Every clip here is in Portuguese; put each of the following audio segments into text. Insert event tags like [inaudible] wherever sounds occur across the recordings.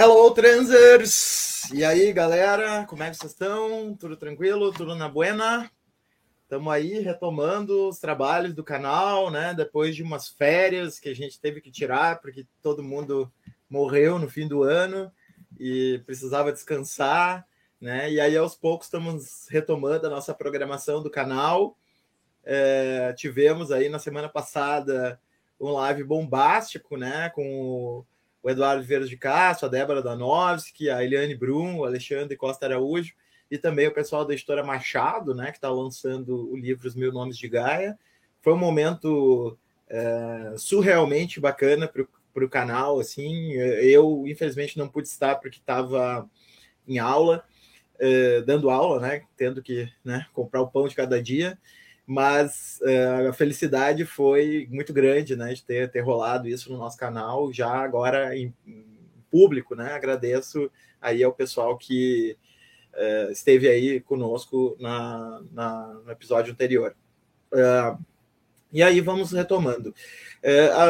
Hello, transers! E aí, galera, como é que vocês estão? Tudo tranquilo? Tudo na buena? Estamos aí retomando os trabalhos do canal, né? Depois de umas férias que a gente teve que tirar, porque todo mundo morreu no fim do ano e precisava descansar, né? E aí, aos poucos, estamos retomando a nossa programação do canal. É, tivemos aí na semana passada um live bombástico, né? Com o Eduardo Vieira de Castro, a Débora Danovski, a Eliane Brum, o Alexandre Costa Araújo e também o pessoal da editora Machado, né? Que está lançando o livro Os Mil Nomes de Gaia. Foi um momento é, surrealmente bacana para o canal, assim. Eu, infelizmente, não pude estar porque estava em aula, é, dando aula, né? Tendo que né, comprar o pão de cada dia mas uh, a felicidade foi muito grande, né, de ter, ter rolado isso no nosso canal, já agora em, público, né, agradeço aí ao pessoal que uh, esteve aí conosco na, na, no episódio anterior. Uh, e aí vamos retomando.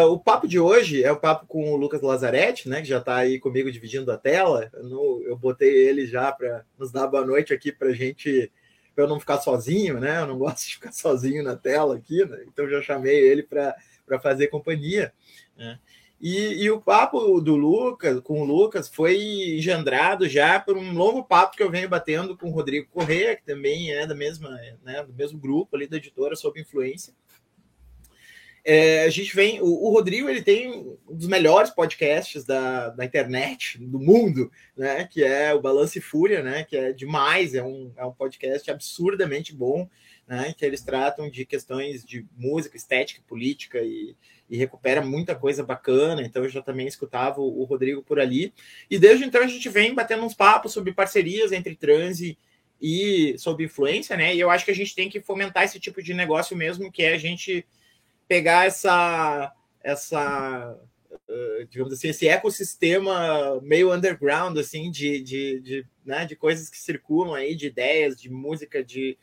o papo de hoje é o papo com o Lucas Lazarete, né, que já está aí comigo dividindo a tela, eu, eu botei ele já para nos dar boa noite aqui para a gente para eu não ficar sozinho, né? Eu não [laughs] gosto de ficar sozinho na tela aqui, né? Então já chamei ele para fazer companhia. Né? E, e, o papo do Lucas, com o Lucas, foi engendrado já por um longo papo que eu venho batendo com o Rodrigo Corrêa, que também é da mesma, né, do mesmo grupo ali da editora sob influência. É, a gente vem. O, o, Rodrigo ele tem um dos melhores podcasts da, da internet, do mundo, né? Que é o Balance Fúria, né? Que é demais, é um, é um podcast absurdamente bom, né? Que eles tratam de questões de música, estética, política e, e recupera muita coisa bacana. Então eu já também escutava o, o Rodrigo por ali. E desde então a gente vem batendo uns papos sobre parcerias entre transe e sobre influência, né? E eu acho que a gente tem que fomentar esse tipo de negócio mesmo, que é a gente pegar essa, essa digamos assim, esse ecossistema meio underground, assim, de, de, de, né, de coisas que circulam aí, de ideias, de música, de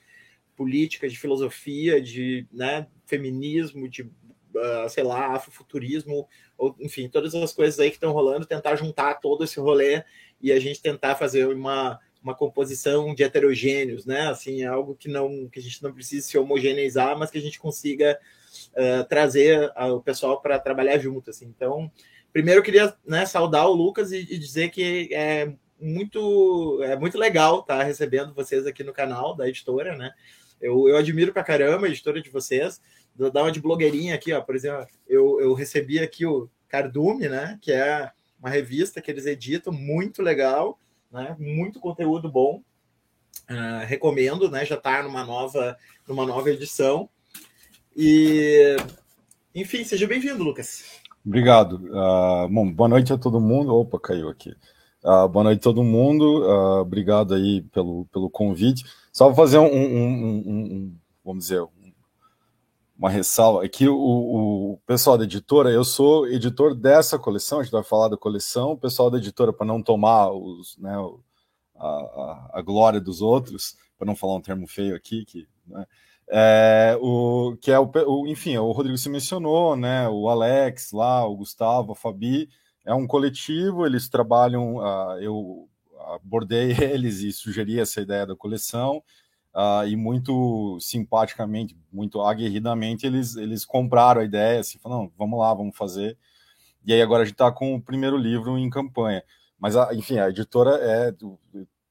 política, de filosofia, de né, feminismo, de, uh, sei lá, afrofuturismo, ou, enfim, todas as coisas aí que estão rolando, tentar juntar todo esse rolê e a gente tentar fazer uma, uma composição de heterogêneos, né, assim, algo que não, que a gente não precise se homogeneizar, mas que a gente consiga uh, trazer o pessoal para trabalhar junto. Assim. Então, primeiro eu queria né, saudar o Lucas e, e, dizer que é muito, é muito legal estar tá recebendo vocês aqui no canal da editora, né? Eu, eu admiro pra caramba a editora de vocês. Vou dar uma de blogueirinha aqui, ó. Por exemplo, eu, eu recebi aqui o Cardume, né? Que é uma revista que eles editam, muito legal, né? Muito conteúdo bom. Uh, recomendo, né? Já está numa nova, numa nova edição. E, enfim, seja bem-vindo, Lucas. Obrigado. Uh, bom, boa noite a todo mundo. Opa, caiu aqui. Uh, boa noite a todo mundo. Uh, obrigado aí pelo, pelo convite. Só vou fazer um, um, um, um vamos dizer, uma ressalva. Aqui o, o, pessoal da editora, eu sou editor dessa coleção, a gente vai falar da coleção. O pessoal da editora, para não tomar os, né, a, a, a glória dos outros, para não falar um termo feio aqui, que, né, é, o, que é o, o, enfim, o Rodrigo se mencionou, né? O Alex lá, o Gustavo, a Fabi, é um coletivo, eles trabalham, uh, eu abordei [laughs] eles e sugeri essa ideia da coleção, uh, e muito simpaticamente, muito aguerridamente, eles, eles compraram a ideia, assim, falaram, vamos lá, vamos fazer. E aí agora a gente está com o primeiro livro em campanha. Mas, a, enfim, a editora é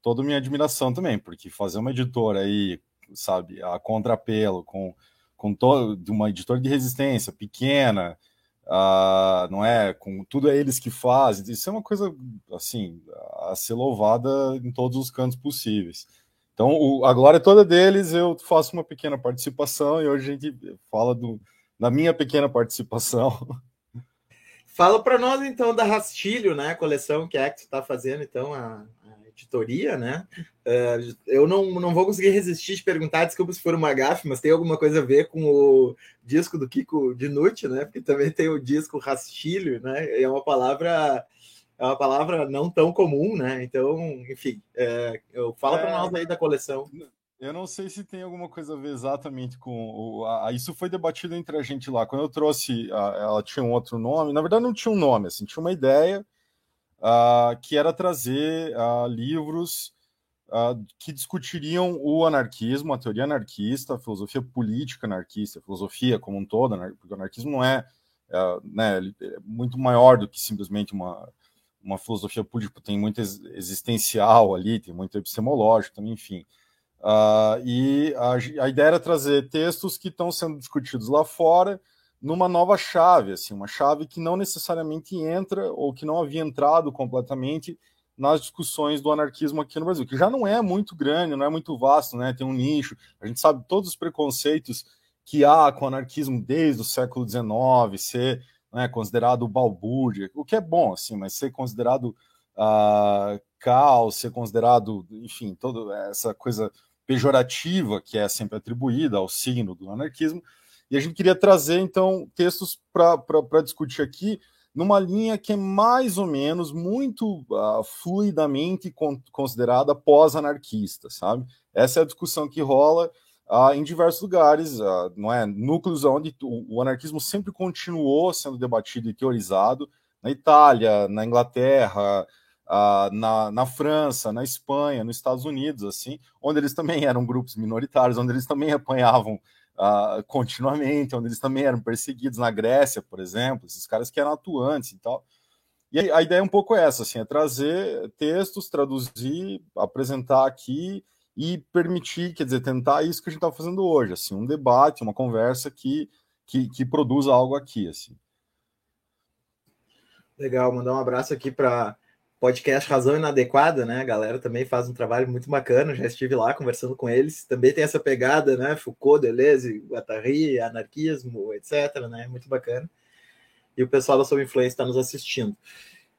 toda minha admiração também, porque fazer uma editora aí sabe, a contrapelo, com, com todo, de uma editora de resistência pequena, uh, não é? Com tudo é eles que fazem. Isso é uma coisa, assim, a ser louvada em todos os cantos possíveis. Então, o, a glória toda deles, eu faço uma pequena participação e hoje a gente fala do, da minha pequena participação. Fala para nós então da Rastilho, né? A coleção que é que você está fazendo, então, a, editoria, né? Uh, eu não, não vou conseguir resistir de perguntar, desculpa se for uma gafe, mas tem alguma coisa a ver com o disco do Kiko Dinucci, né? Porque também tem o disco rastilho, né? É uma palavra é uma palavra não tão comum, né? Então, enfim, é, eu falo é, para nós aí da coleção. Eu não sei se tem alguma coisa a ver exatamente com o, a, isso foi debatido entre a gente lá. Quando eu trouxe, a, ela tinha um outro nome. Na verdade, não tinha um nome, assim, tinha uma ideia uh, que era trazer uh, livros que discutiriam o anarquismo, a teoria anarquista, a filosofia política anarquista, a filosofia como um todo, né? porque o anarquismo não é, é, né, é muito maior do que simplesmente uma, uma filosofia política, tem muito existencial ali, tem muito epistemológico enfim. Uh, e a, a, ideia era trazer textos que estão sendo discutidos lá fora numa nova chave, assim, uma chave que não necessariamente entra ou que não havia entrado completamente nas discussões do anarquismo aqui no Brasil, que já não é muito grande, não é muito vasto, né? Tem um nicho, a gente sabe todos os preconceitos que há com o anarquismo desde o século XIX, ser né, considerado balbúrdia, o que é bom, assim, mas ser considerado uh, caos, ser considerado, enfim, toda essa coisa pejorativa que é sempre atribuída ao signo do anarquismo. E a gente queria trazer, então, textos para discutir aqui, numa linha que é mais ou menos muito uh, fluidamente con considerada pós-anarquista, sabe? Essa é a discussão que rola uh, em diversos lugares, uh, não é? Núcleos onde o, o, anarquismo sempre continuou sendo debatido e teorizado, na Itália, na Inglaterra, na, na França, na Espanha, nos Estados Unidos, assim, onde eles também eram grupos minoritários, onde eles também apanhavam uh, continuamente, onde eles também eram perseguidos na Grécia, por exemplo, esses caras que eram atuantes e tal. E a ideia é um pouco essa, assim, é trazer textos, traduzir, apresentar aqui e permitir, quer dizer, tentar isso que a gente está fazendo hoje, assim, um debate, uma conversa que, que, que produza algo aqui, assim. Legal, mandar um abraço aqui para podcast Razão Inadequada, né? A galera também faz um trabalho muito bacana, já estive lá conversando com eles. Também tem essa pegada, né? Foucault, Deleuze, Guattari, anarquismo, etc, né? Muito bacana. E o pessoal da Sob Influência está nos assistindo.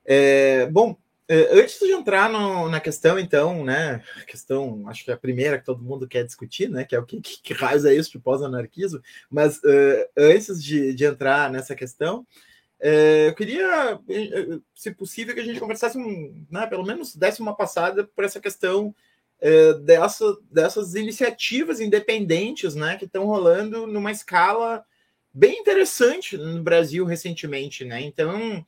É, bom, é, antes de entrar no, na questão, então, né? Questão, acho que é a primeira que todo mundo quer discutir, né? Que é o que, que, [laughs] que raios é isso de pós-anarquismo. Mas uh, antes de, de entrar nessa questão, é, eu queria, é, se possível, que a gente conversasse, um, né, pelo menos desse uma passada por essa questão é, dessa, dessas iniciativas independentes né, que estão rolando numa escala bem interessante no Brasil recentemente. Né? Então,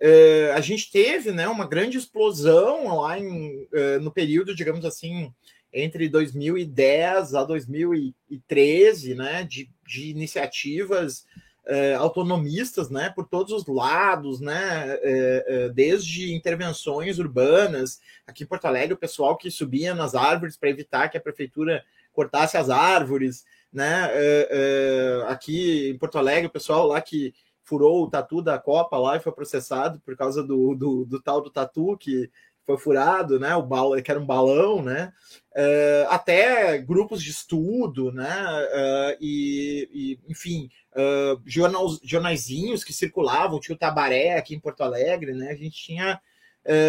é, a gente teve né, uma grande explosão lá em, no período, digamos assim, entre 2010 a 2013, né, de, de iniciativas é, autonomistas, né, por todos os lados, né, é, é, desde intervenções urbanas, aqui em Porto Alegre, o pessoal que subia nas árvores para evitar que a prefeitura cortasse as árvores, né, é, é, aqui em Porto Alegre, o pessoal lá que furou o tatu da Copa lá e foi processado por causa do, do, do tal do tatu que foi furado, né? O balão, que era um balão, né? Uh, até grupos de estudo, né? Uh, e, e, enfim, uh, jornal, jornaizinhos que circulavam, tinha o Tabaré aqui em Porto Alegre, né? A gente tinha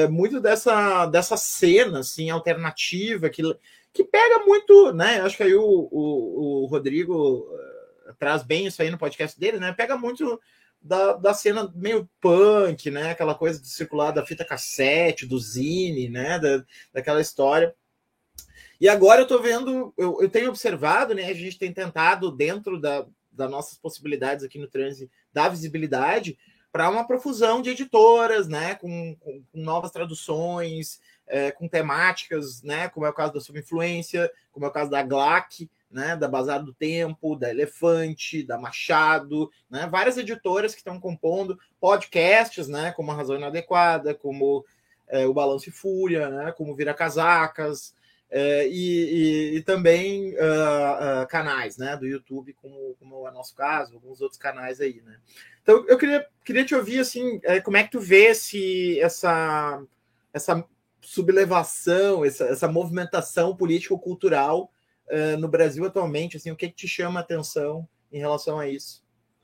muito dessa, dessa cena assim, alternativa que, que pega muito, né? Acho que aí o, o, o Rodrigo traz bem isso aí no podcast dele, né? Pega muito da, da cena meio punk, né? Aquela coisa de circular da fita cassete, do zine, né? Da, daquela história. E agora eu tô vendo, eu, eu tenho observado, né? A gente tem tentado, dentro da, das nossas possibilidades aqui no Transe, dar visibilidade para uma profusão de editoras, né? Com, com, com novas traduções, é, com temáticas, né? Como é o caso da Subinfluência, como é o caso da GLAC, né, da Bazar do Tempo, da Elefante, da Machado, né, várias editoras que estão compondo podcasts, né, como a Razão Inadequada, como é, o Balanço e Fúria, né, como Vira Casacas, é, e, e, e, também uh, uh, canais, né, do YouTube, como, como é o nosso caso, alguns outros canais aí, né. Então, eu queria, queria te ouvir, assim, é, como é que tu vê se essa, essa sublevação, essa, essa movimentação político-cultural uh, no Brasil atualmente? Assim, o que, que te chama a atenção em relação a isso?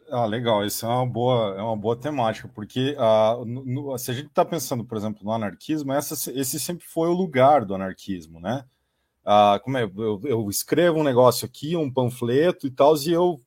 Ah, legal, isso é uma boa, é uma boa temática, porque uh, no, se a gente está pensando, por exemplo, no anarquismo, essa, esse sempre foi o lugar do anarquismo, né? Uh, como é, eu, eu, escrevo um negócio aqui, um panfleto e tal, e eu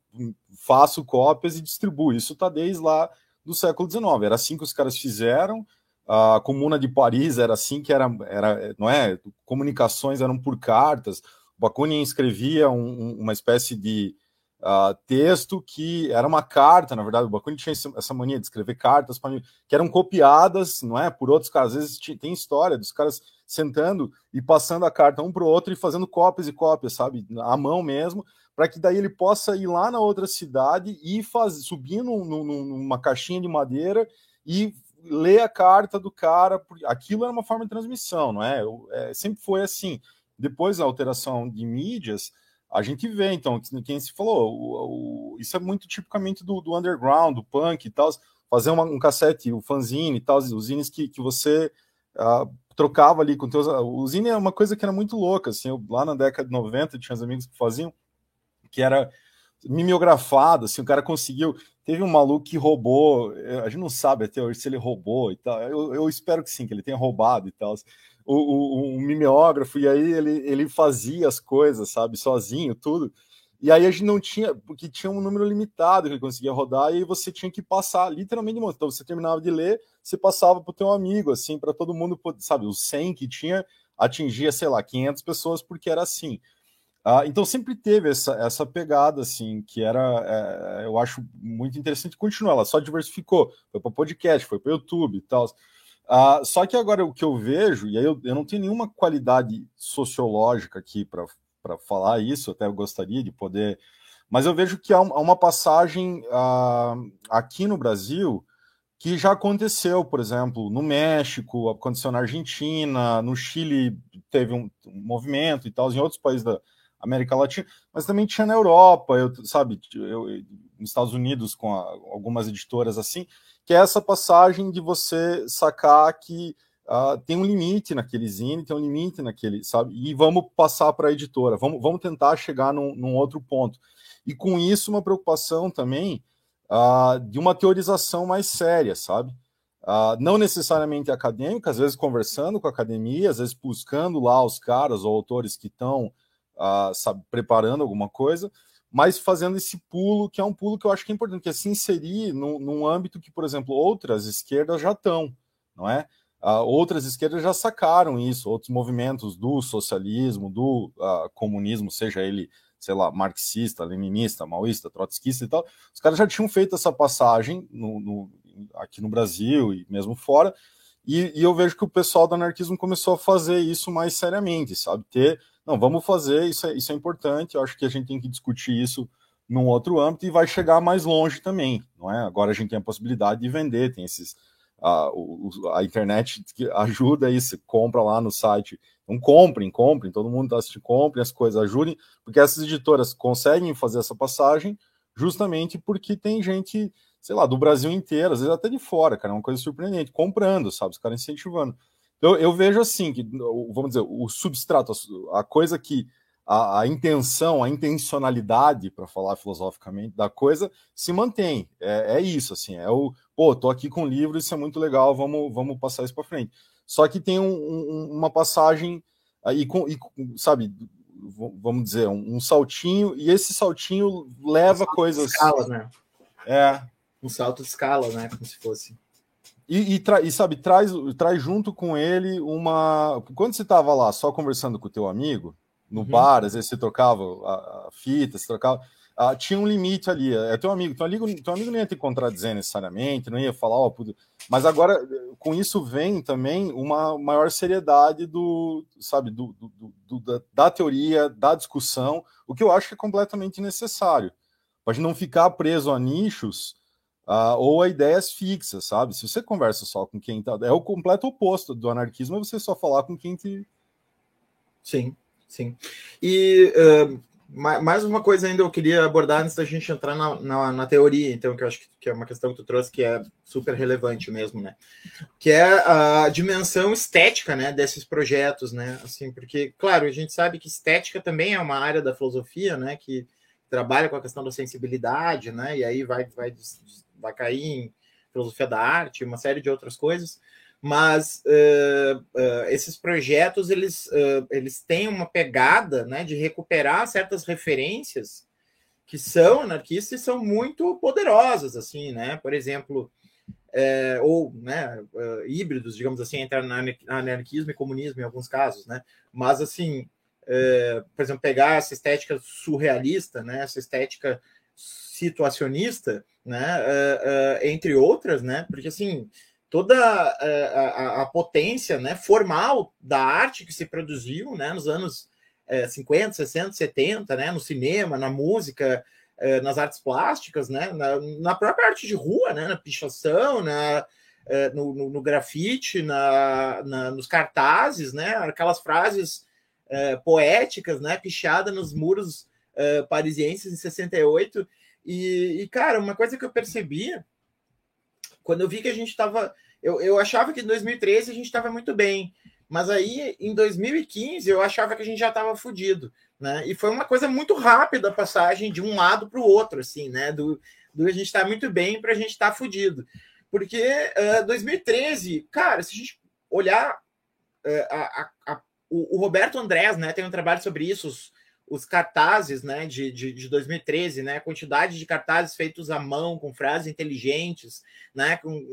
faço cópias e distribuo. Isso está desde lá do século XIX. Era assim que os caras fizeram. A Comuna de Paris era assim que era, era não é? Comunicações eram por cartas. Bakunin escrevia um, uma espécie de uh, texto que era uma carta, na verdade, o Bakunin tinha essa mania de escrever cartas para que eram copiadas, não é, por outros caras. Às vezes tem história dos caras sentando e passando a carta um para o outro e fazendo cópias e cópias, sabe, à mão mesmo, para que daí ele possa ir lá na outra cidade e faz, subir num, num, numa caixinha de madeira e ler a carta do cara. Aquilo era uma forma de transmissão, não é? é sempre foi assim. Depois da alteração de mídias, a gente vê, então, quem se falou, o, o, isso é muito tipicamente do, do, underground, do punk e tal, fazer uma, um cassete, o fanzine e tal, os zines que, que você uh, trocava ali com teus... O zine é uma coisa que era muito louca, assim, eu, lá na década de 90 tinha uns amigos que faziam, que era mimeografado, assim, o cara conseguiu... Teve um maluco que roubou, eh, a gente não sabe até hoje se ele roubou e tal, eu, eu espero que sim, que ele tenha roubado e tal, o, o, o mimeógrafo, e aí ele, ele fazia as coisas, sabe, sozinho, tudo. E aí a gente não tinha, porque tinha um número limitado que ele conseguia rodar, e aí você tinha que passar literalmente. Então você terminava de ler, você passava para o teu amigo, assim, para todo mundo, sabe, o 100 que tinha atingia, sei lá, 500 pessoas, porque era assim. Ah, então sempre teve essa, essa pegada, assim, que era, é, eu acho muito interessante continuar. Ela só diversificou, foi para podcast, foi para YouTube e tal. Uh, só que agora o que eu vejo, e aí eu, eu não tenho nenhuma qualidade sociológica aqui para falar isso, até gostaria de poder, mas eu vejo que há, uma passagem uh, aqui no Brasil que já aconteceu, por exemplo, no México, aconteceu na Argentina, no Chile teve um, um movimento e tal, em outros países da América Latina, mas também tinha na Europa, eu, sabe, eu, nos Estados Unidos com a, algumas editoras assim, que é essa passagem de você sacar que uh, tem um limite naquele zine, tem um limite naquele, sabe? E vamos passar para a editora, vamos, vamos tentar chegar num, num, outro ponto. E com isso, uma preocupação também uh, de uma teorização mais séria, sabe? Uh, não necessariamente acadêmica, às vezes conversando com a academia, às vezes buscando lá os caras ou autores que estão uh, preparando alguma coisa, mas fazendo esse pulo, que é um pulo que eu acho que é importante, que é se inserir num, num âmbito que, por exemplo, outras esquerdas já estão, não é? Uh, outras esquerdas já sacaram isso, outros movimentos do socialismo, do uh, comunismo, seja ele, sei lá, marxista, leninista, maoísta, trotskista e tal, os caras já tinham feito essa passagem no, no, aqui no Brasil e mesmo fora, e, e, eu vejo que o pessoal do anarquismo começou a fazer isso mais seriamente, sabe? Ter não, vamos fazer, isso é, isso é importante, eu acho que a gente tem que discutir isso num outro âmbito e vai chegar mais longe também, não é? Agora a gente tem a possibilidade de vender, tem esses a, a internet ajuda isso, compra lá no site. Então comprem, comprem, todo mundo está assistindo, comprem as coisas, ajudem, porque essas editoras conseguem fazer essa passagem justamente porque tem gente, sei lá, do Brasil inteiro, às vezes até de fora, cara, é uma coisa surpreendente, comprando, sabe, os caras incentivando. Eu, eu vejo assim, que, vamos dizer, o substrato, a coisa que a, a intenção, a intencionalidade, para falar filosoficamente, da coisa se mantém. É, é, isso, assim, é o, pô, tô aqui com o livro, isso é muito legal, vamos, vamos passar isso para frente. Só que tem um, um, uma passagem aí, com, e, sabe, vamos dizer, um, um, saltinho, e esse saltinho leva um coisas. Escala, né? É. Um salto de escala, né? Como se fosse. E, e, e, sabe, traz, traz junto com ele uma. Quando você estava lá só conversando com o teu amigo, no uhum. bar, às vezes você trocava a, a fita, você trocava. Ah, tinha um limite ali. É teu amigo, teu amigo, teu amigo não ia te contradizer necessariamente, não ia falar, ó, oh, mas agora com isso vem também uma maior seriedade do, sabe, do, do, do da, da, teoria, da discussão, o que eu acho que é completamente necessário. Para não ficar preso a nichos Uh, ou a ideias fixas, sabe? Se você conversa só com quem tá. É o completo oposto do anarquismo, é você só falar com quem te. Sim, sim. E uh, mais uma coisa ainda eu queria abordar antes da gente entrar na, na, na, teoria, então, que eu acho que é uma questão que tu trouxe que é super relevante mesmo, né? Que é a dimensão estética, né, desses projetos, né? Assim, porque, claro, a gente sabe que estética também é uma área da filosofia, né? Que trabalha com a questão da sensibilidade, né? E aí vai, vai vai cair em filosofia da arte, uma série de outras coisas, mas uh, uh, esses projetos eles, uh, eles têm uma pegada né, de recuperar certas referências que são anarquistas e são muito poderosas, assim, né? Por exemplo, é, ou né, híbridos, digamos assim, entre anarquismo e comunismo em alguns casos, né? Mas assim, é, por exemplo, pegar essa estética surrealista, né, essa estética situacionista, né, é, é, entre outras, né, porque assim toda é, a, a, a, potência, né, formal da arte que se produziu, né, nos anos 50, 60, 70, né, no cinema, na música, nas artes plásticas, né, na, na, própria arte de rua, né, na pichação, na, no, no, no, grafite, na, na, nos cartazes, né, aquelas frases poéticas, né, pichada nos muros parisienses em 68, e, e, cara, uma coisa que eu percebi quando eu vi que a gente estava. Eu, eu achava que em 2013 a gente estava muito bem, mas aí em 2015 eu achava que a gente já estava fodido, né? E foi uma coisa muito rápida a passagem de um lado para o outro, assim, né? Do, do a gente estar tá muito bem para a gente estar tá fudido. Porque uh, 2013, cara, se a gente olhar uh, a, a, a, o, o, Roberto Andrés, né, tem um trabalho sobre isso, os, os cartazes né, de, de, de 2013, né, a quantidade de cartazes feitos à mão, com frases inteligentes, né, com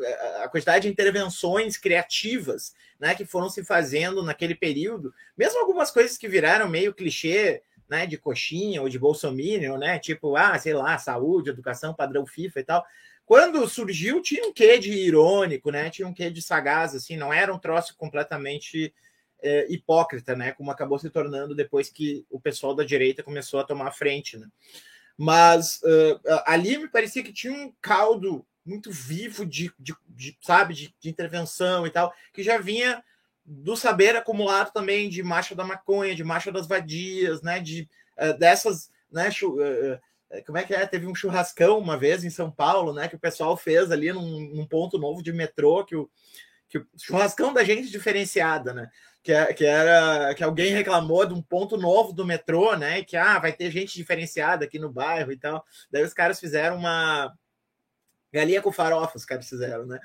a quantidade de intervenções criativas né, que foram se fazendo naquele período, mesmo algumas coisas que viraram meio clichê, né, de coxinha ou de bolsominion, né, tipo, ah, sei lá, saúde, educação, padrão FIFA e tal. Quando surgiu, tinha um quê de irônico, né, tinha um quê de sagaz, assim, não era um troço completamente é, hipócrita, né? Como acabou se tornando depois que o pessoal da direita começou a tomar a frente, né? Mas uh, ali me parecia que tinha um caldo muito vivo de, de, de sabe, de, de, intervenção e tal, que já vinha do saber acumulado também de marcha da maconha, de marcha das vadias, né? De uh, dessas, né? Uh, como é que é? Teve um churrascão uma vez em São Paulo, né? Que o pessoal fez ali num, num ponto novo de metrô, que o, que churrascão da gente diferenciada, né? que, é, que era que alguém reclamou de um ponto novo do metrô, né? E que ah, vai ter gente diferenciada aqui no bairro e tal. Daí os caras fizeram uma galinha com farofa, os caras fizeram, né?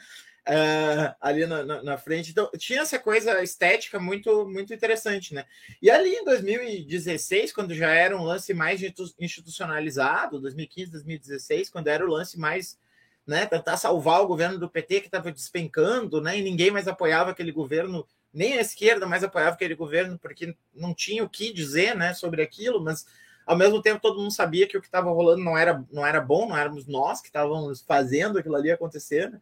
Uh, ali na, na, na, frente. Então, tinha essa coisa estética muito, muito interessante, né? E ali em 2016, quando já era um lance mais institucionalizado, 2015, 2016, quando era o lance mais, né, tentar salvar o governo do PT que estava despencando, né, e ninguém mais apoiava aquele governo nem a esquerda mais apoiava aquele governo porque não tinha o que dizer né, sobre aquilo, mas ao mesmo tempo todo mundo sabia que o que estava rolando não era, não era bom, não éramos nós que estávamos fazendo aquilo ali acontecer. Né?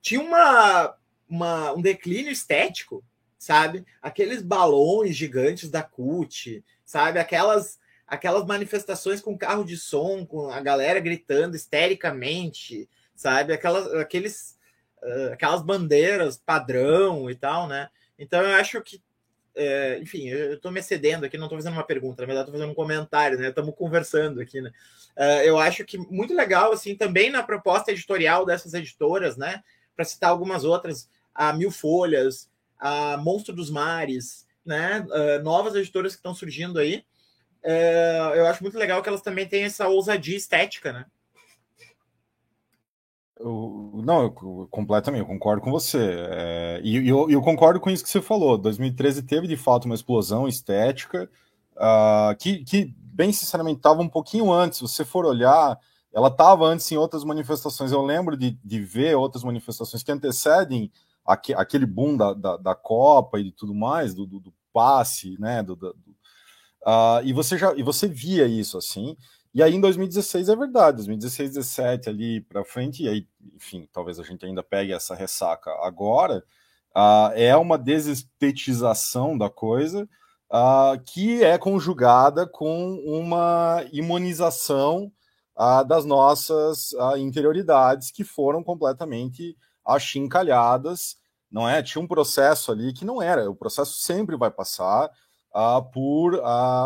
Tinha uma, uma, um declínio estético, sabe? Aqueles balões gigantes da CUT, sabe? Aquelas aquelas manifestações com carro de som, com a galera gritando histericamente, sabe? Aquelas, aqueles, uh, aquelas bandeiras padrão e tal, né? Então eu acho que, é, enfim, eu estou me excedendo aqui, não estou fazendo uma pergunta, na verdade estou fazendo um comentário, né? Estamos conversando aqui, né? É, eu acho que muito legal, assim, também na proposta editorial dessas editoras, né? Para citar algumas outras, a Mil Folhas, a Monstro dos Mares, né? Uh, novas editoras que estão surgindo aí. É, eu acho muito legal que elas também têm essa ousadia estética, né? Eu, não, eu, completamente, eu concordo com você. É, e eu, eu, concordo com isso que você falou. 2013 teve de fato uma explosão estética uh, que, que, bem sinceramente, estava um pouquinho antes. Se você for olhar, ela estava antes em outras manifestações. Eu lembro de, de ver outras manifestações que antecedem aqu, aquele boom da, da, da, Copa e tudo mais, do, do, do passe, né? Do, do uh, e você já e você via isso assim. E aí em 2016 é verdade, 2016, 17 ali para frente, e aí, enfim, talvez a gente ainda pegue essa ressaca agora, uh, é uma desestetização da coisa uh, que é conjugada com uma imunização uh, das nossas interioridades que foram completamente achincalhadas, não é? Tinha um processo ali que não era, o processo sempre vai passar por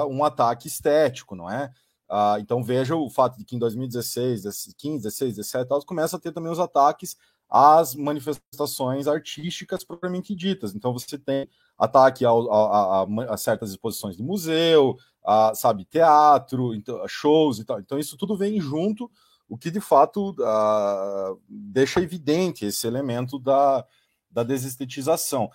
um ataque estético, não é? Ah, então veja o fato de que em 2016, 15, 16, 17, tal, começa a ter também os ataques às manifestações artísticas propriamente ditas. Então você tem ataque ao, a, a, a, certas exposições de museu, a, sabe, teatro, então, shows e tal. Então isso tudo vem junto, o que de fato ah, deixa evidente esse elemento da, da desestetização.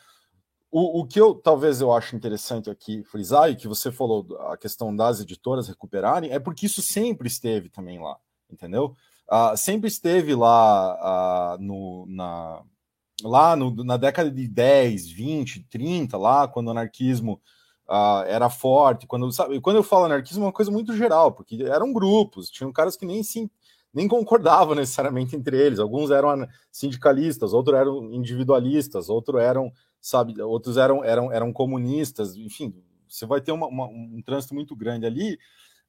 O, o, que eu talvez eu acho interessante aqui frisar, e que você falou, a questão das editoras recuperarem, é porque isso sempre esteve também lá, entendeu? Uh, sempre esteve lá uh, no, na, lá no, na década de 10, 20, 30, lá quando o anarquismo uh, era forte. Quando, sabe, quando eu falo anarquismo, é uma coisa muito geral, porque eram grupos, tinham caras que nem se nem concordavam [laughs] necessariamente entre eles. Alguns eram sindicalistas, outros eram individualistas, outros eram, sabe, outros eram, eram, eram comunistas, enfim, você vai ter uma, uma, um trânsito muito grande ali.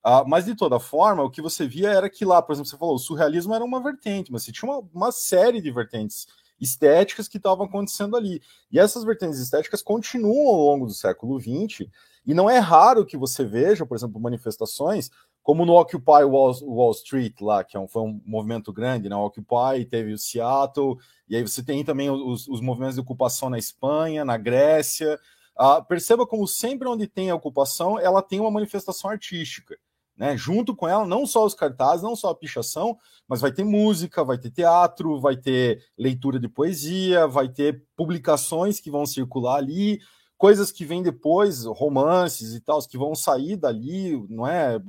Uh, mas de toda forma, o que você via era que lá, por exemplo, você falou, o surrealismo era uma vertente, mas você tinha uma, uma série de vertentes estéticas que estavam acontecendo ali. E essas vertentes estéticas continuam ao longo do século XX, e não é raro que você veja, por exemplo, manifestações como no Occupy Wall, Wall Street, lá, que é um, foi um movimento grande, né? O Occupy teve o Seattle, e aí você tem também os, os movimentos de ocupação na Espanha, na Grécia. Ah, perceba como sempre onde tem a ocupação, ela tem uma manifestação artística né? Junto com ela, não só os cartazes, não só a pichação, mas vai ter música, vai ter teatro, vai ter leitura de poesia, vai ter publicações que vão circular ali, coisas que vêm depois, romances e tal, que vão sair dali, não é?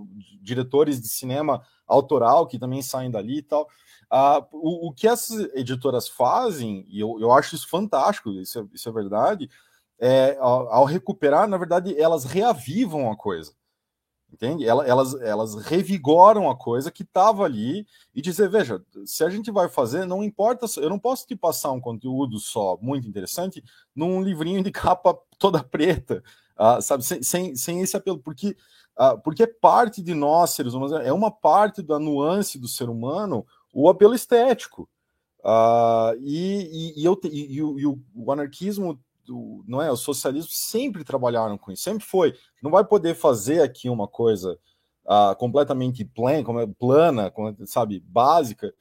Diretores de cinema autoral que também saem dali e tal. Ah, o, o, que essas editoras fazem, e eu, eu acho isso fantástico, isso é, isso é verdade, é, ao, ao recuperar, na verdade, elas reavivam a coisa entende? Elas, elas revigoram a coisa que estava ali e dizer, veja, se a gente vai fazer, não importa, eu não posso te passar um conteúdo só muito interessante num livrinho de [laughs] capa toda preta, uh, sabe, sem, sem, sem, esse apelo, porque, uh, porque é parte de nós, seres humanos, é uma parte da nuance do ser humano o apelo estético. Uh, e, e, e, eu, e, e, o, e o anarquismo do, não é, o socialismo sempre trabalharam com isso, sempre foi. Não vai poder fazer aqui uma coisa uh, completamente plan, como é, plana, como, sabe, básica,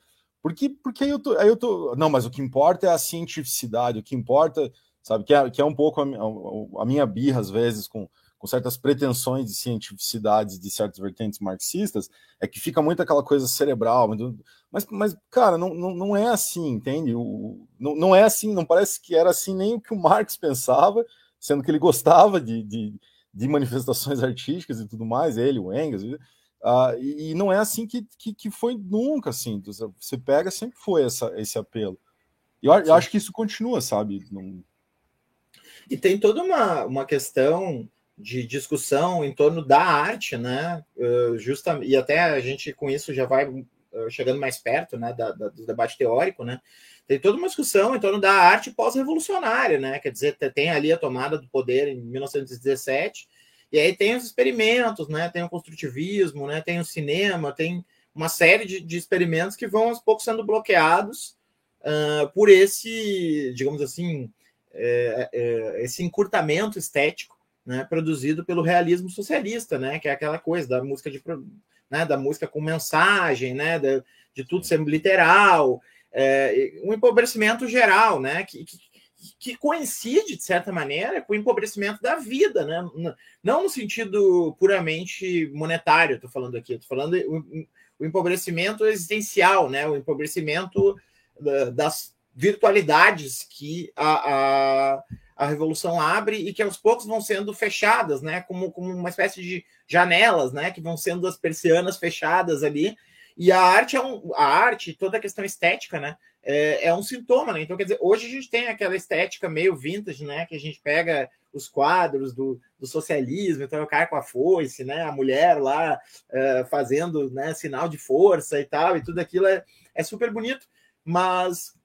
porque, porque aí eu, tô, aí eu tô. Não, mas o que importa é a cientificidade, o que importa, sabe, que é, que é um pouco a, a minha birra, às vezes, com, com certas pretensões de cientificidade de certas vertentes marxistas, é que fica muito aquela coisa cerebral. Mas, mas cara, não, não, não é assim, entende? O, não, não é assim, não parece que era assim nem o que o Marx pensava, sendo que ele gostava de, de, de manifestações artísticas e tudo mais, ele, o Engels. Uh, e, e, não é assim que, que, que, foi nunca assim. Você pega, sempre foi essa, esse apelo. E eu, eu acho que isso continua, sabe? Não... E tem toda uma, uma questão de discussão em torno da arte, né? Uh, justa, e até a gente com isso já vai uh, chegando mais perto, né, da, da, do debate teórico, né? Tem toda uma discussão em torno da arte pós-revolucionária, né? Quer dizer, tem ali a tomada do poder em 1917, e aí tem os experimentos, né? Tem o construtivismo, né? Tem o cinema, tem uma série de, de experimentos que vão aos poucos sendo bloqueados uh, por esse, digamos assim, é, esse encurtamento estético né, produzido pelo realismo socialista, né, que é aquela coisa da música de, né, da música com mensagem, né, de, de tudo ser literal, é, um empobrecimento geral, né, que, que, que, coincide de certa maneira com o empobrecimento da vida, né, não no sentido puramente monetário, estou falando aqui, estou falando o, o, empobrecimento existencial, né, o empobrecimento das virtualidades que a, a a revolução abre e que aos poucos vão sendo fechadas, né? Como, como uma espécie de janelas, né? Que vão sendo as persianas fechadas ali. E a arte é um, a arte, toda a questão estética, né? É, é, um sintoma, né? Então, quer dizer, hoje a gente tem aquela estética meio vintage, né? Que a gente pega os quadros do, do socialismo, então o cara com a foice, né? A mulher lá é, fazendo né, sinal de força e tal, e tudo aquilo é, é super bonito. Mas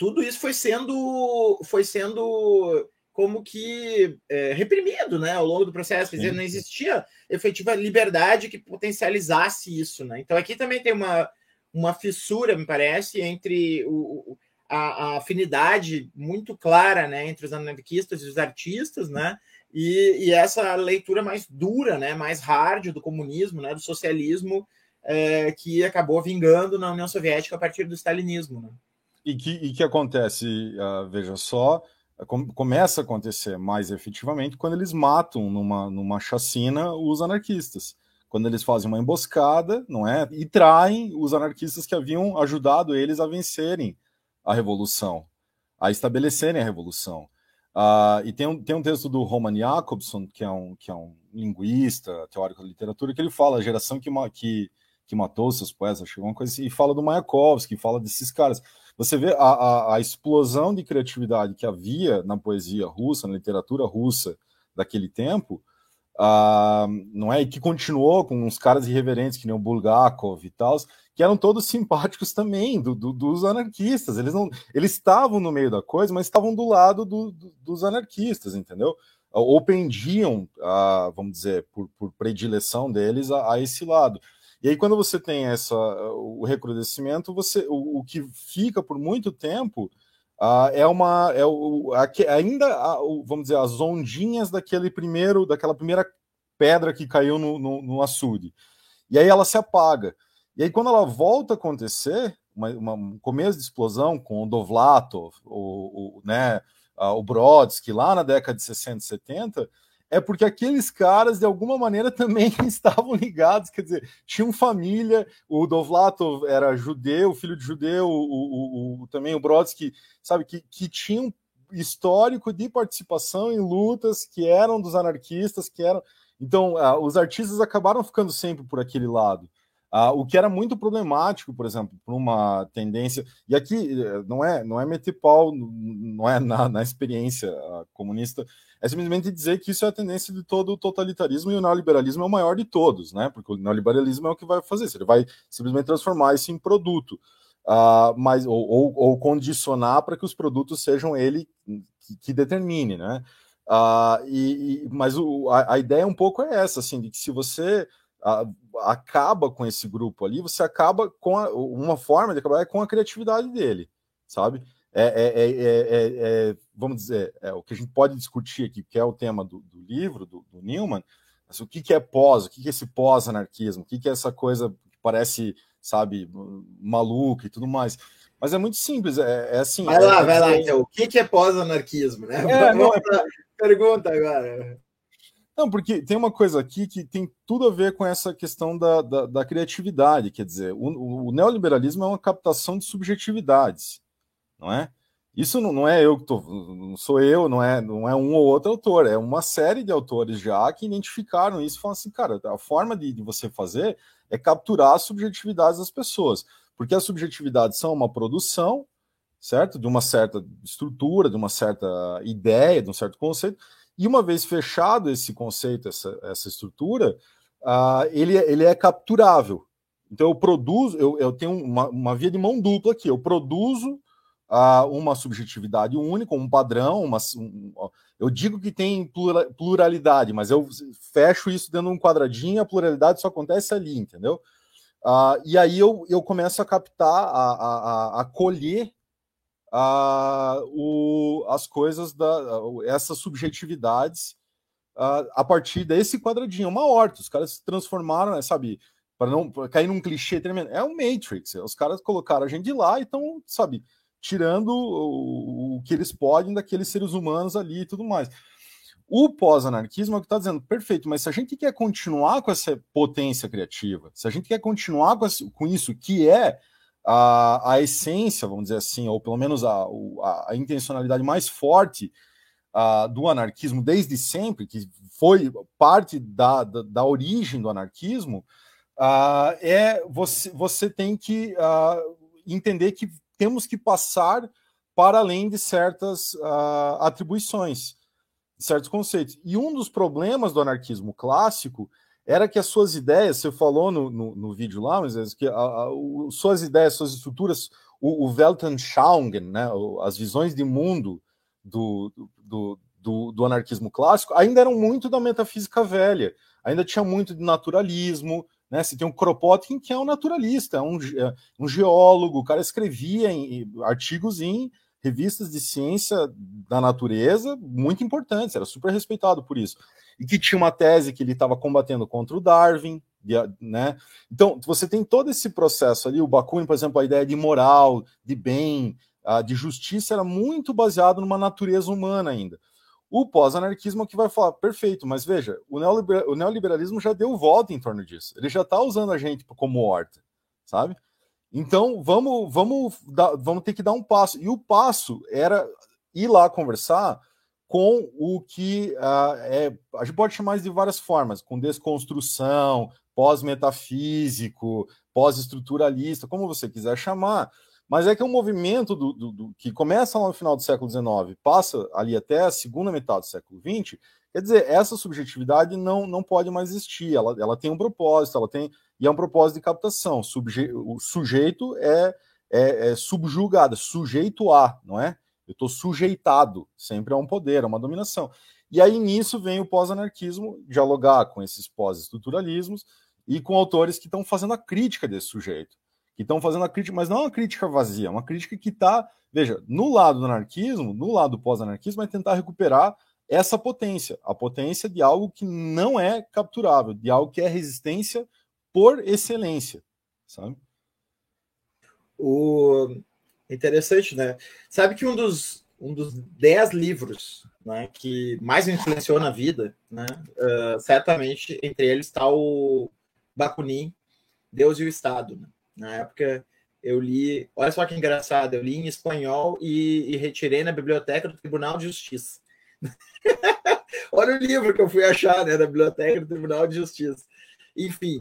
tudo isso foi sendo foi sendo como que é, reprimido né, ao longo do processo. Quer dizer, não existia efetiva liberdade que potencializasse isso. Né? Então aqui também tem uma, uma fissura, me parece, entre o, a, a afinidade muito clara né, entre os anarquistas e os artistas, né? E, e, essa leitura mais dura, né, mais hard do comunismo, né, do socialismo, é, que acabou vingando na União Soviética a partir do stalinismo. Né? E que, e que acontece, uh, veja só, com, começa a acontecer mais efetivamente quando eles matam numa, numa chacina os anarquistas. Quando eles fazem uma emboscada, não é? E traem os anarquistas que haviam ajudado eles a vencerem a revolução, a estabelecerem a revolução. Uh, e tem um, tem um texto do Roman Jacobson, que é um, que é um linguista, teórico da literatura, que ele fala a geração que, que, que matou seus poetas, acho que uma coisa assim, e fala do Mayakovsky, fala desses caras. Você vê a, a, a, explosão de criatividade que havia na poesia russa, na literatura russa, daquele tempo, uh, não é? E que continuou com uns caras irreverentes que nem o Bulgakov e tal, que eram todos simpáticos também do, do, dos anarquistas. Eles não, eles estavam no meio da coisa, mas estavam do lado do, dos anarquistas, entendeu? Ou pendiam, a, vamos dizer, por, por predileção deles a, a esse lado. E aí, quando você tem essa, o recrudescimento, você, o, o que fica por muito tempo uh, é uma. É o, ainda, vamos dizer, as ondinhas daquele primeiro, daquela primeira pedra que caiu no, no, no açude. E aí ela se apaga. E aí, quando ela volta a acontecer, uma, uma, um começo de explosão com o Dovlatov, o, o, né, uh, o Brodsky, lá na década de 60 e 70, é porque aqueles caras, de alguma maneira, [laughs] também estavam ligados, quer dizer, tinham família, o Dovlatov era judeu, filho de judeu, o, o, o também o Brodsky, sabe, que, que tinham histórico de participação em lutas que eram dos anarquistas, que eram... Então, uh, os artistas acabaram ficando sempre por aquele lado. Uh, o que era muito problemático, por exemplo, para uma tendência, e aqui eh, não é não é meter pau, não é na, [laughs] na experiência uh, comunista, é simplesmente dizer que isso é a tendência de todo o totalitarismo e o neoliberalismo é o maior de todos, né? Porque o neoliberalismo é o que vai fazer, ele vai simplesmente transformar isso em produto, uh, mas ou, ou, ou condicionar para que os produtos sejam ele que, que determine, né? e, e, mas o, a, a ideia um pouco é essa, assim, de que se você a, acaba com esse grupo ali, você acaba com a, uma forma de acabar é com a criatividade dele, sabe? É, é, é, é, vamos dizer, é o que a gente pode discutir aqui, que é o tema do, do livro do, do Newman, mas o que, que é pós, o que, que é esse pós-anarquismo, o que, que é essa coisa que parece, sabe, maluca e tudo mais. Mas é muito simples, é, assim. Vai lá, vai lá, então. O que, que é pós-anarquismo, né? É, não, é... Pergunta agora. Não, porque tem uma coisa aqui que tem tudo a ver com essa questão da, da, da criatividade. Quer dizer, o, o, neoliberalismo é uma captação de subjetividades, não é? Isso não, não é eu que tô, não sou eu, não é, não é um ou outro autor, é uma série de autores já que identificaram isso e falam assim, cara, a forma de, de você fazer é capturar as subjetividades das pessoas, porque as subjetividades são uma produção, certo? De uma certa estrutura, de uma certa ideia, de um certo conceito, e uma vez fechado esse conceito, essa, essa estrutura, uh, ele, ele é capturável. Então eu produzo, eu, eu tenho uma, uma via de mão dupla aqui. Eu produzo uh, uma subjetividade única, um padrão, uma, um, eu digo que tem pluralidade, mas eu fecho isso dentro de um quadradinho, a pluralidade só acontece ali, entendeu? Uh, e aí eu, eu começo a captar, a, a, a colher uh, o, as coisas da essas subjetividades uh, a partir desse quadradinho, uma horta. Os caras se transformaram, né, sabe, para não pra cair num clichê tremendo. É um Matrix. Os caras colocaram a gente lá e estão, sabe, tirando o, o que eles podem daqueles seres humanos ali e tudo mais. O pós-anarquismo é o que está dizendo, perfeito, mas se a gente quer continuar com essa potência criativa, se a gente quer continuar com isso, que é a, a essência, vamos dizer assim, ou pelo menos a, a, a intencionalidade mais forte uh, do anarquismo desde sempre, que foi parte da, da, da origem do anarquismo, uh, é você, você tem que uh, entender que temos que passar para além de certas atribuições, certos conceitos. E um dos problemas do anarquismo clássico era que as suas ideias, você falou no, no, no vídeo lá, mas é que a, a, o, suas ideias, suas estruturas, o, o Weltanschauung, né, as visões de mundo do, do, do, do, anarquismo clássico, ainda eram muito da metafísica velha, ainda tinha muito de naturalismo, né? Você tem um Kropotkin que é um naturalista, é um, é um geólogo, o cara escrevia em, em, artigos em revistas de ciência da natureza muito importantes, era super respeitado por isso e que tinha uma tese que ele estava combatendo contra o Darwin, né? Então, você tem todo esse processo ali, o Bakunin, por exemplo, a ideia de moral, de bem, de justiça era muito baseado numa natureza humana ainda. O pós-anarquismo é que vai falar, perfeito, mas veja, o, neoliber, o neoliberalismo já deu volta em torno disso. Ele já está usando a gente como horta, sabe? Então, vamos, vamos, dar, vamos ter que dar um passo. E o passo era ir lá conversar com o que uh, é, a gente pode chamar de várias formas, com desconstrução, pós-metafísico, pós-estruturalista, como você quiser chamar, mas é que é um movimento do, do, do, que começa lá no final do século XIX, passa ali até a segunda metade do século XX, Quer dizer, essa subjetividade não, não pode mais existir, ela, ela tem um propósito, ela tem. E é um propósito de captação. Subje, o sujeito é, é, é subjugado, sujeito a, não é? Eu estou sujeitado, sempre a um poder, a uma dominação. E aí nisso vem o pós-anarquismo dialogar com esses pós-estruturalismos e com autores que estão fazendo a crítica desse sujeito, que estão fazendo a crítica, mas não é uma crítica vazia, é uma crítica que está, veja, no lado do anarquismo, no lado do pós-anarquismo, é tentar recuperar essa potência, a potência de algo que não é capturável, de algo que é resistência por excelência, sabe? O interessante, né? Sabe que um dos um dos dez livros né, que mais me influenciou na vida, né, uh, certamente entre eles está o Bakunin, Deus e o Estado. Né? Na época eu li, olha só que engraçado, eu li em espanhol e, e retirei na biblioteca do Tribunal de Justiça. [laughs] olha o livro que eu fui achar né, na biblioteca do Tribunal de Justiça. Enfim,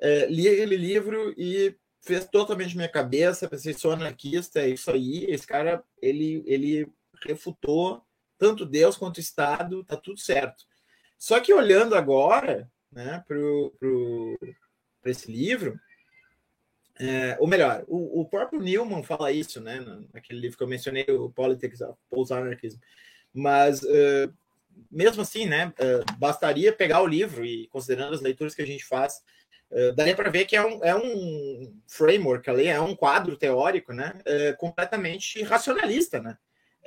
é, li aquele livro e fez totalmente minha cabeça, pensei, sou anarquista, é isso aí, esse cara, ele, ele refutou tanto Deus quanto o Estado, tá tudo certo. Só que olhando agora né, para esse livro, é, ou melhor, o, o, próprio Newman fala isso, né, naquele livro que eu mencionei, o Politics of Post-Anarchism, mas uh, mesmo assim, né, uh, bastaria pegar o livro e, considerando as leituras que a gente faz, uh, daria para ver que é um, é um framework ali, é um quadro teórico, né, completamente racionalista, né,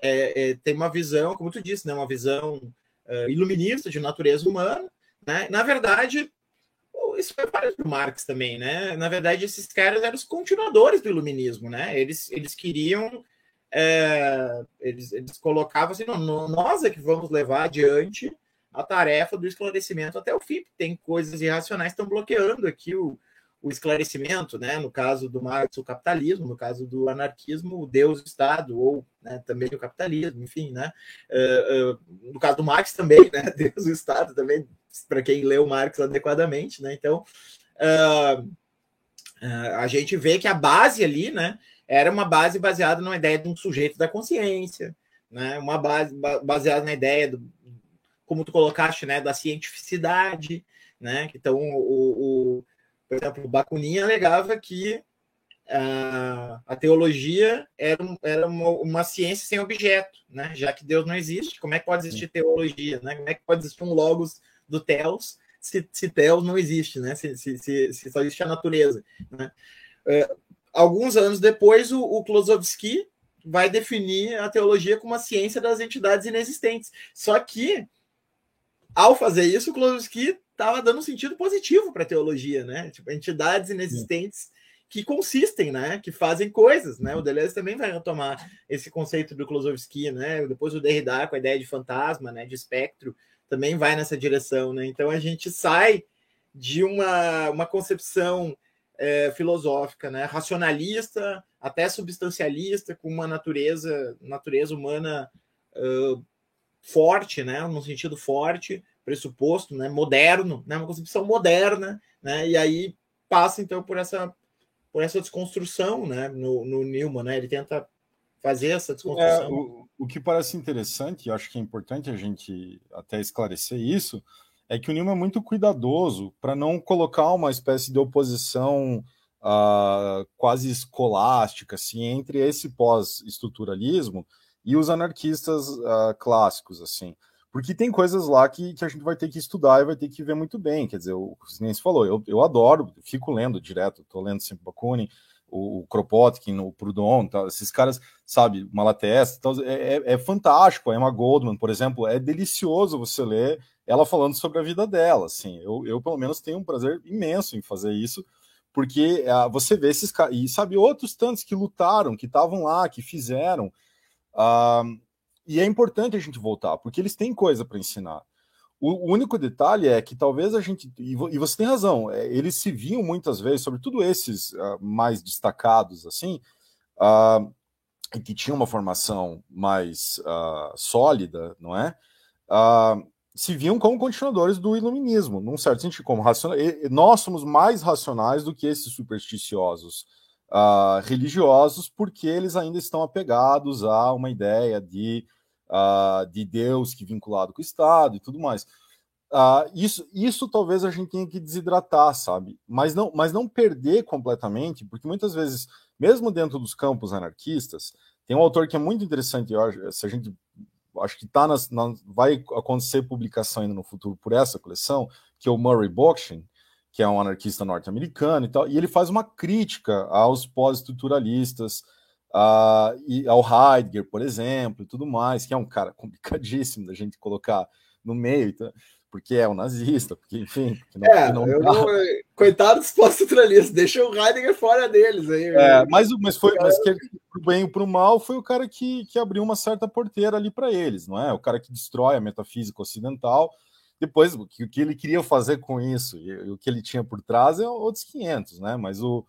é, é, tem uma visão, como tu disse, né, uma visão uh, iluminista de natureza humana. Né? Na verdade, isso foi para o Marx também, né? Na verdade, esses caras eram os continuadores do iluminismo, né? Eles, eles queriam. É, eles, eles colocavam assim, não, nós é que vamos levar adiante a tarefa do esclarecimento até o fim. Tem coisas irracionais que estão bloqueando aqui o, o esclarecimento, né? no caso do Marx, o capitalismo, no caso do anarquismo, o Deus Estado, ou né, também o capitalismo, enfim, né? Uh, uh, no caso do Marx também, né? [laughs] Deus o Estado também, para quem leu Marx adequadamente, né? Então, uh, a gente vê que a base ali, né? Era uma base baseada numa ideia de um sujeito da consciência, né? Uma base baseada na ideia do, como tu colocaste, né? Da cientificidade, né? Então, o, o por exemplo, Bakunin alegava que a, a teologia era, era uma, uma, ciência sem objeto, né? Já que Deus não existe, como é que pode existir teologia, né? Como é que pode existir um logos do Theos se, se Theos não existe, né? Se, se, se, se só existe a natureza, né? É, alguns anos depois, o, o Klosowski vai definir a teologia como a ciência das entidades inexistentes. Só que, ao fazer isso, o Klosowski estava dando um sentido positivo para a teologia, né? Tipo, entidades inexistentes que consistem, né? Que fazem coisas, né? O Deleuze também vai retomar esse conceito do Klosowski, né? Depois o Derrida com a ideia de fantasma, né? De espectro, também vai nessa direção, né? Então a gente sai de uma, uma concepção é, filosófica, né? Racionalista, até substancialista, com uma natureza, natureza humana uh, forte, né? Num sentido forte, pressuposto, né, moderno, né, uma concepção moderna, né, e aí passa então por essa por essa desconstrução, né, no, no Newman, né, ele tenta fazer essa desconstrução. É, o, o que parece interessante, e acho que é importante a gente até esclarecer isso, é que o Newman é muito cuidadoso para não colocar uma espécie de oposição uh, quase escolástica assim, entre esse pós-estruturalismo e os anarquistas uh, clássicos, assim. Porque tem coisas lá que, que a gente vai ter que estudar e vai ter que ver muito bem. Quer dizer, o que nem se falou, eu, eu adoro, fico lendo direto, estou lendo sempre Bakunin, o, o Kropotkin, o Proudhon, tá, esses caras, sabe, Malatesta, então, é, é, é, fantástico. A Emma Goldman, por exemplo, é delicioso você ler ela falando sobre a vida dela. Assim, eu, eu pelo menos tenho um prazer imenso em fazer isso, porque uh, você vê esses caras, e sabe, outros tantos que lutaram, que estavam lá, que fizeram. Uh, e é importante a gente voltar, porque eles têm coisa para ensinar. O, o, único detalhe é que talvez a gente. E, você tem razão, é, eles se viam muitas vezes, sobretudo esses uh, mais destacados, assim, uh, que tinham uma formação mais uh, sólida, não é? se viam como continuadores do iluminismo, num certo sentido, como racional. Nós somos mais racionais do que esses supersticiosos religiosos, porque eles ainda estão apegados a uma ideia de uh, de Deus que vinculado com o Estado e tudo mais. Uh, isso, isso talvez a gente tenha que desidratar, sabe? Mas não, mas não perder completamente, porque muitas vezes, mesmo dentro dos campos anarquistas, tem um autor que é muito interessante, se a gente acho que tá nas, na, vai acontecer publicação ainda no futuro por essa coleção, que é o Murray Bookchin, que é um anarquista norte-americano e tal, e ele faz uma crítica aos pós-estruturalistas, uh, e ao Heidegger, por exemplo, e tudo mais, que é um cara [laughs] complicadíssimo da gente colocar no meio, tá? porque é um nazista, porque, enfim. Porque não, é, não, não coitado dos pós-estruturalistas, deixa o Heidegger fora deles aí. É, mas, mas foi, mas que pro bem e pro mal foi o cara que, que abriu uma certa porteira ali para eles, não é? O cara que destrói a metafísica ocidental depois, o que, ele queria fazer com isso e, o que ele tinha por trás é outros 500, né? Mas, o,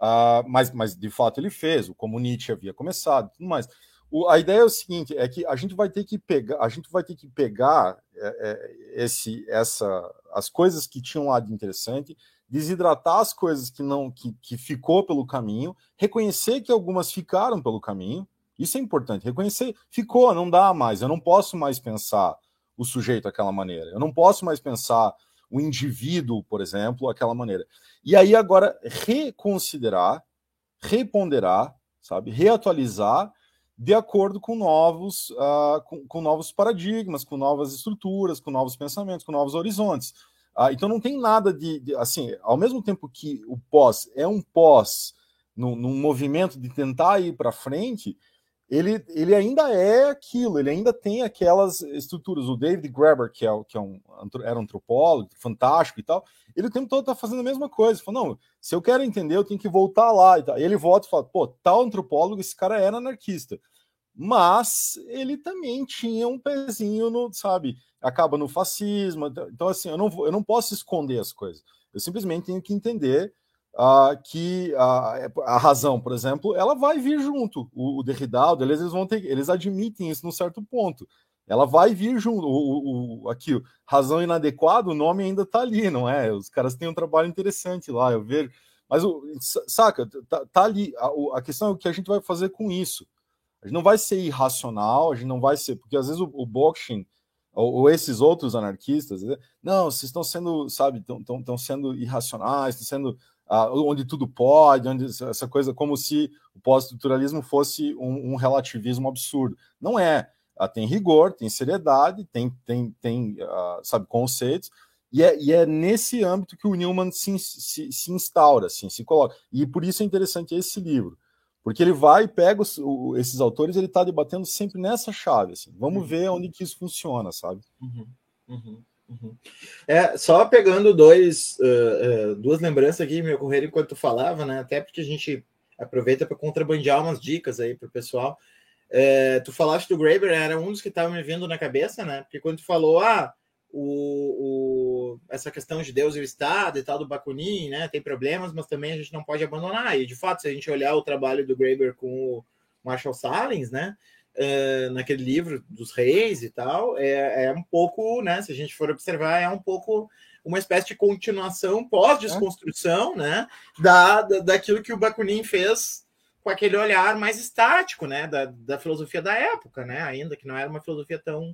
uh, mas, mas de fato ele fez, o como Nietzsche havia começado tudo mais. O, a ideia é o seguinte: é que a gente vai ter que pegar, a gente vai ter que pegar é, é, esse, essa, as coisas que tinham lá de interessante, desidratar as coisas que não que, que ficou pelo caminho, reconhecer que algumas ficaram pelo caminho. Isso é importante. Reconhecer, ficou, não dá mais. Eu não posso mais pensar o sujeito daquela maneira. Eu não posso mais pensar o indivíduo, por exemplo, daquela maneira. E aí agora reconsiderar, reponderar, sabe, reatualizar de acordo com novos, uh, com, com, novos paradigmas, com novas estruturas, com novos pensamentos, com novos horizontes. Uh, então não tem nada de, de, assim, ao mesmo tempo que o pós é um pós num, num movimento de tentar ir para frente, ele, ele ainda é aquilo, ele ainda tem aquelas estruturas. O David Graeber, que, é, que é um, era um antropólogo fantástico e tal, ele o tempo todo está fazendo a mesma coisa. Falou, não, se eu quero entender, eu tenho que voltar lá. E tal. ele volta e fala, pô, tal antropólogo, esse cara era anarquista. Mas ele também tinha um pezinho no, sabe, acaba no fascismo. Então, assim, eu não, eu não posso esconder as coisas. Eu simplesmente tenho que entender uh, que a, a, razão, por exemplo, ela vai vir junto. O, o Derrida, o Deleuze, eles vão ter, eles admitem isso num certo ponto. Ela vai vir junto. O, o, aqui, razão inadequada, o nome ainda está ali, não é? Os caras têm um trabalho interessante lá, eu vejo. Mas, saca, tá, tá ali. A, a, questão é o que a gente vai fazer com isso. A gente não vai ser irracional, a gente não vai ser. Porque às vezes o, o Boxing, ou, ou, esses outros anarquistas, né, não, vocês estão sendo, sabe, estão sendo irracionais, estão sendo uh, onde tudo pode, onde essa coisa, como se o pós-estruturalismo fosse um, um, relativismo absurdo. Não é. Uh, tem rigor, tem seriedade, tem, tem, tem uh, sabe, conceitos, e é, e é, nesse âmbito que o Newman se, se, se, instaura, assim, se coloca. E por isso é interessante esse livro, porque ele vai e pega os, o, esses autores, ele está debatendo sempre nessa chave, assim. Vamos uhum. ver onde que isso funciona, sabe? Uhum. Uhum. Uhum. É, só pegando dois, uh, uh, duas lembranças aqui me ocorreram enquanto tu falava, né? Até porque a gente aproveita para contrabandear umas dicas aí para o pessoal. É, tu falaste do Graeber, era um dos que estava me vindo na cabeça, né? Porque quando tu falou, ah, o, o, essa questão de Deus e o Estado e tal do Bakunin, né? Tem problemas, mas também a gente não pode abandonar. E de fato, se a gente olhar o trabalho do Graeber com o Marshall Salins, né? Uh, naquele livro dos reis e tal, é, é um pouco, né? Se a gente for observar, é um pouco uma espécie de continuação pós-desconstrução, né? Da, da, daquilo que o Bakunin fez com aquele olhar mais estático, né? Da, da filosofia da época, né? Ainda que não era uma filosofia tão,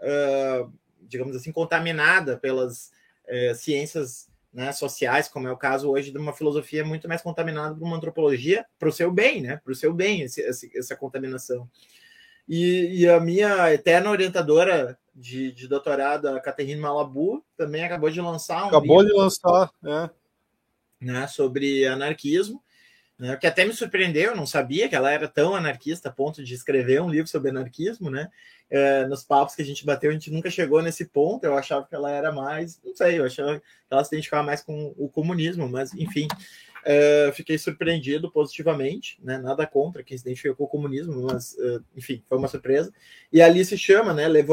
uh, digamos assim, contaminada pelas uh, ciências né, sociais, como é o caso hoje de uma filosofia muito mais contaminada por uma antropologia para o seu bem, né? Para o seu bem, esse, essa contaminação. E, e, a minha eterna orientadora de, de doutorado, a Caterine Malabu, também acabou de lançar um Acabou livro, de lançar, é. Né, sobre anarquismo, né, que até me surpreendeu, eu não sabia que ela era tão anarquista a ponto de escrever um livro sobre anarquismo, né? É, nos papos que a gente bateu, a gente nunca chegou nesse ponto, eu achava que ela era mais, não sei, eu achava que ela se identificava mais com o comunismo, mas enfim. Uh, fiquei surpreendido positivamente, né? Nada contra quem se identifica com o comunismo, mas uh, enfim, foi uma surpresa. E ali se chama, né? Le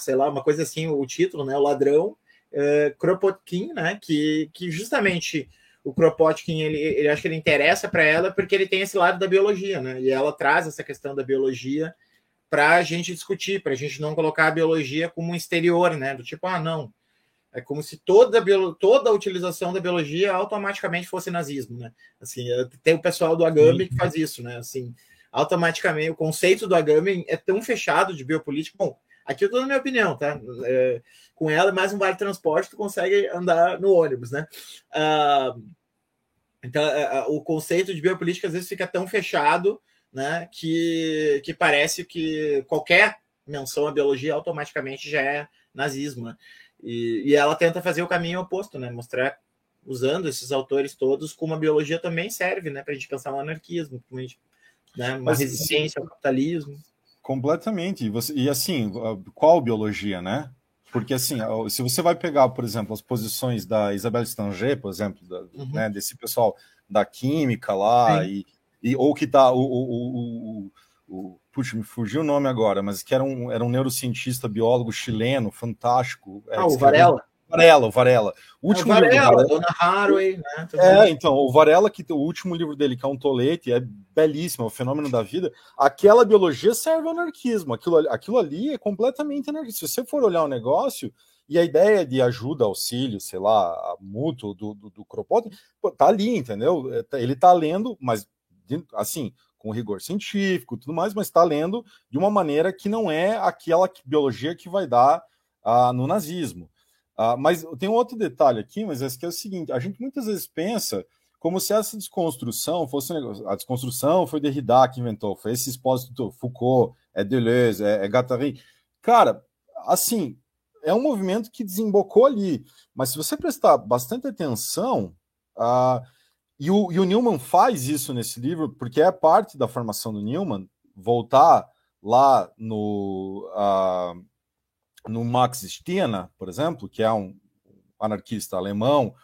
sei lá, uma coisa assim, o título, né? O ladrão, uh, Kropotkin, né? Que, que justamente o Kropotkin, ele, ele que ele interessa para ela porque ele tem esse lado da biologia, né? E ela traz essa questão da biologia para a gente discutir, para a gente não colocar a biologia como um exterior, né? Do tipo, ah, não, é como se toda, toda a utilização da biologia automaticamente fosse nazismo, né? Assim, é, tem o pessoal do Agamben que faz isso, né? Assim, automaticamente o conceito do Agamben é tão fechado de biopolítica. Bom, aqui eu estou na minha opinião, tá? É, com ela, mais um vale transporte, tu consegue andar no ônibus, né? Uh, então, uh, o conceito de biopolítica às vezes fica tão fechado, né, que, que parece que qualquer menção à biologia automaticamente já é nazismo, né? E, e ela tenta fazer o caminho oposto, né? Mostrar usando esses autores todos como a biologia também serve, né, para a gente pensar no anarquismo, gente, né, uma Mas, resistência ao capitalismo. Completamente. E, você, e assim, qual biologia, né? Porque assim, se você vai pegar, por exemplo, as posições da Isabelle Stanger, por exemplo, da, uhum. né, desse pessoal da química lá, e, e, ou que tá o, o, o, o, puxa, me fugiu o nome agora, mas que era um, era um neurocientista, biólogo chileno, fantástico. É, ah, o Varela? Varela, o Varela. O último é o Varela, livro Dona Haraway, né? É, então, o Varela, que o último livro dele, que é um tolete, é belíssimo, é o fenômeno da vida. Aquela biologia serve ao anarquismo. Aquilo, aquilo ali é completamente anarquista. Se você for olhar o negócio, e a ideia de ajuda, auxílio, sei lá, mútuo do, do, do Kropotkin, tá ali, entendeu? É, tá, ele tá lendo, mas assim, com rigor científico tudo mais, mas está lendo de uma maneira que não é aquela biologia que vai dar ah, no nazismo. Uh, mas tem um outro detalhe aqui, mas esse que é o seguinte: a gente muitas vezes pensa como se essa desconstrução fosse um negócio. A desconstrução foi Derrida que inventou, foi esse expósito Foucault, é Deleuze, é, é Guattari. Cara, assim, é um movimento que desembocou ali. Mas se você prestar bastante atenção, uh, e, o, e o Newman faz isso nesse livro, porque é parte da formação do Newman, voltar lá no. Uh, no Max Stiena, por exemplo, que é um anarquista alemão,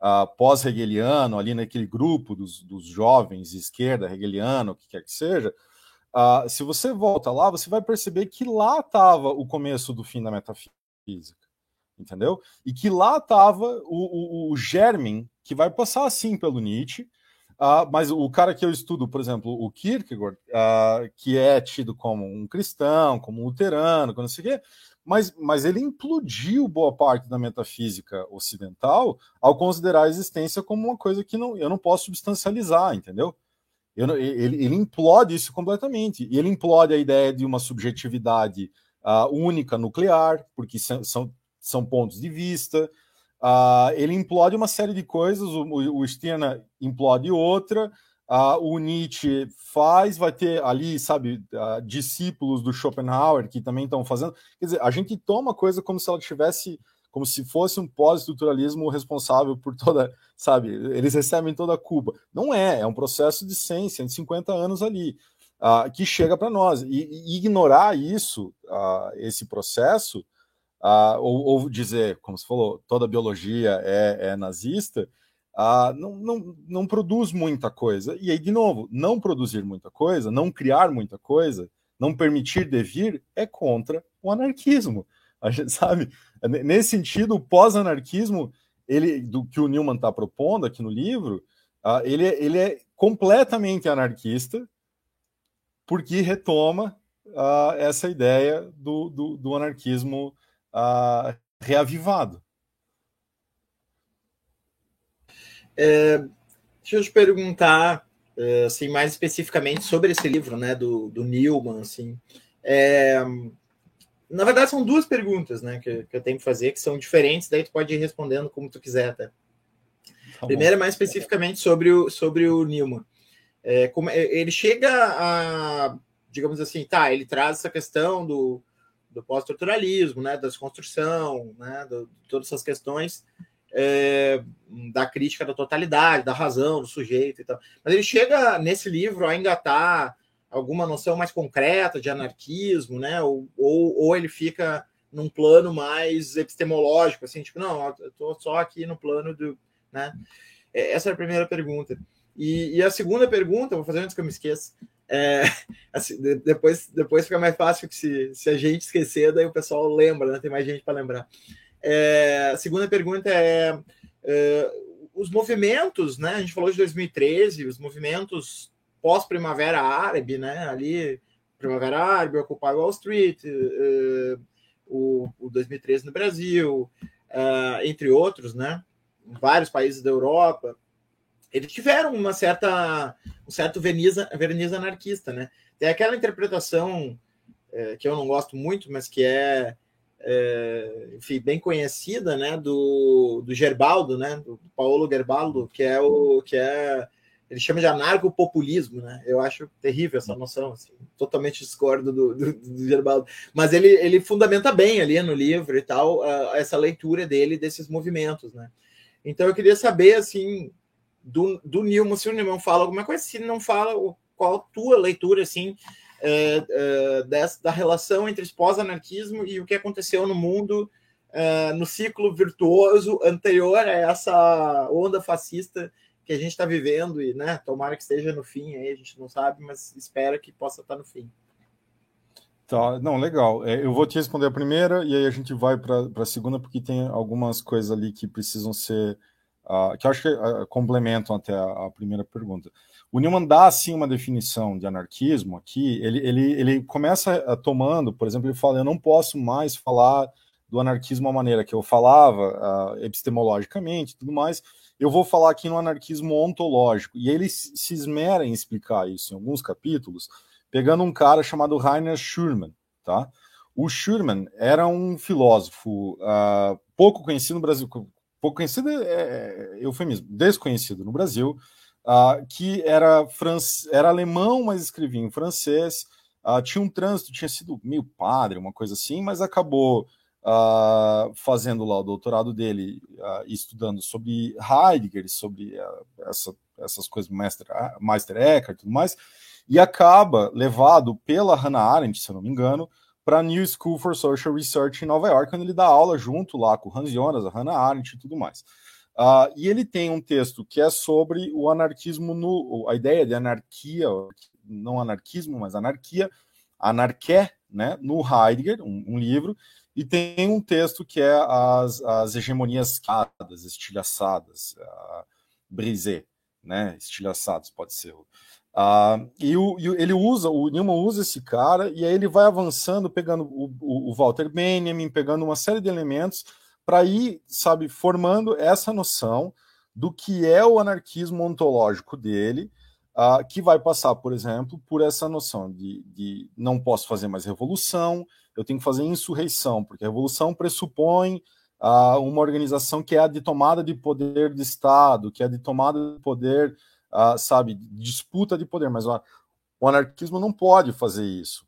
uh, pós-hegeliano, ali naquele grupo dos, dos jovens esquerda, hegeliano, o que quer que seja, uh, se você volta lá, você vai perceber que lá estava o começo do fim da metafísica, entendeu? E que lá estava o, o, o germen que vai passar assim pelo Nietzsche, Uh, mas o cara que eu estudo, por exemplo, o Kierkegaard, uh, que é tido como um cristão, como um luterano, não sei o quê, mas, mas ele implodiu boa parte da metafísica ocidental ao considerar a existência como uma coisa que não, eu não posso substancializar, entendeu? Eu, ele, ele implode isso completamente. E ele implode a ideia de uma subjetividade uh, única nuclear, porque são, são, são pontos de vista. Uh, ele implode uma série de coisas, o, o, implode outra, Uh, o Nietzsche faz, vai ter ali, sabe, uh, discípulos do Schopenhauer que também estão fazendo. Quer dizer, a gente toma coisa como se ela tivesse, como se fosse um pós-estruturalismo responsável por toda, sabe, eles recebem toda a culpa. Não é, é um processo de 100, 150 anos ali, que chega para nós. E, e, ignorar isso, esse processo, ou, ou, dizer, como você falou, toda biologia é, é nazista, ah, não, não, não produz muita coisa. E aí, de novo, não produzir muita coisa, não criar muita coisa, não permitir devir é contra o anarquismo. A gente [laughs] sabe, nesse sentido, o pós-anarquismo, ele do que o Newman está propondo aqui no livro, ah, ele, ele é completamente anarquista, porque retoma ah, essa ideia do, do, do anarquismo ah, reavivado. É, deixa eu te perguntar, é, assim, mais especificamente sobre esse livro, né, do, do Newman, assim. É, na verdade, são duas perguntas, né, que, que, eu tenho que fazer, que são diferentes, daí tu pode ir respondendo como tu quiser, tá? tá Primeiro, mais especificamente sobre o, sobre o Newman. É, como, é, ele chega a, digamos assim, tá, ele traz essa questão do, do pós-estruturalismo, né, da desconstrução, né, do, de todas essas questões, é, da crítica da totalidade, da razão do sujeito e tal. Mas ele chega nesse livro a engatar alguma noção mais concreta de anarquismo, né? Ou, ou, ou ele fica num plano mais epistemológico, assim, tipo, não, eu tô só aqui no plano do. Né? É, essa é a primeira pergunta. E, e a segunda pergunta, vou fazer antes que eu me esqueça. É, assim, depois, depois fica mais fácil que se, se a gente esquecer, daí o pessoal lembra, né? Tem mais gente para lembrar. É, a segunda pergunta é, é, os movimentos, né? A gente falou de 2013, os movimentos pós-primavera árabe, né? Ali, primavera árabe, Occupy Wall Street, uh, o, o 2013 no Brasil, uh, entre outros, né? Em vários países da Europa. Eles tiveram uma certa, um certo verniz, verniz anarquista, né? Tem aquela interpretação é, que eu não gosto muito, mas que é, é, enfim, bem conhecida, né? Do, do Gerbaldo, né? Do Paulo Gerbaldo, que é o que é ele chama de anarcopopulismo, né? Eu acho terrível essa noção, assim, totalmente discordo do, do, do Gerbaldo. Mas ele, ele fundamenta bem ali no livro e tal, uh, essa leitura dele desses movimentos, né? Então eu queria saber, assim, do, do Nilman, se o Nilman fala alguma coisa, se não fala, qual a tua leitura, assim, é, é, dessa, da relação entre pós-anarquismo e o que aconteceu no mundo é, no ciclo virtuoso anterior a essa onda fascista que a gente está vivendo e, né, tomara que esteja no fim aí, a gente não sabe, mas espera que possa estar tá no fim. Tá, não, legal. É, eu vou te responder a primeira e aí a gente vai para a segunda, porque tem algumas coisas ali que precisam ser. Uh, que acho que uh, complementam até a, a, primeira pergunta. O Newman dá, sim, uma definição de anarquismo aqui. Ele, ele, ele começa uh, tomando, por exemplo, ele fala: eu não posso mais falar do anarquismo a maneira que eu falava, epistemologicamente tudo mais eu vou falar aqui no anarquismo ontológico, e ele se esmera em explicar isso em alguns capítulos, pegando um cara chamado Rainer Schurman, tá? O Schurman era um filósofo uh, pouco conhecido no Brasil, pouco conhecido é, é eufemismo, desconhecido no Brasil, uh, que era, france, era alemão, mas escrevia em francês, uh, tinha um trânsito, tinha sido meio padre, uma coisa assim, mas acabou uh, fazendo lá o doutorado dele, estudando sobre Heidegger, sobre essa, essas coisas, Meister, Meister Eckhart e tudo mais, e acaba levado pela Hannah Arendt, se eu não me engano, para New School for Social Research em Nova York, onde ele dá aula junto lá com o Hans Jonas, a Hannah Arendt e tudo mais. Uh, e ele tem um texto que é sobre o anarquismo, no, a ideia de anarquia, não anarquismo, mas anarquia, anarqué, né, no Heidegger, um, um livro, e tem um texto que é as, as hegemonias cadas, estilhaçadas, uh, brisé, né? Estilhaçados, pode ser. Uh, e, o, e ele usa, o Newman usa esse cara, e aí ele vai avançando, pegando o, o, o Walter Benjamin, pegando uma série de elementos para ir, sabe, formando essa noção do que é o anarquismo ontológico dele, uh, que vai passar, por exemplo, por essa noção de, de não posso fazer mais revolução, eu tenho que fazer insurreição, porque a revolução pressupõe uh, uma organização que é a de tomada de poder de Estado, que é a de tomada de poder, sabe, disputa de poder, mas o anarquismo não pode fazer isso.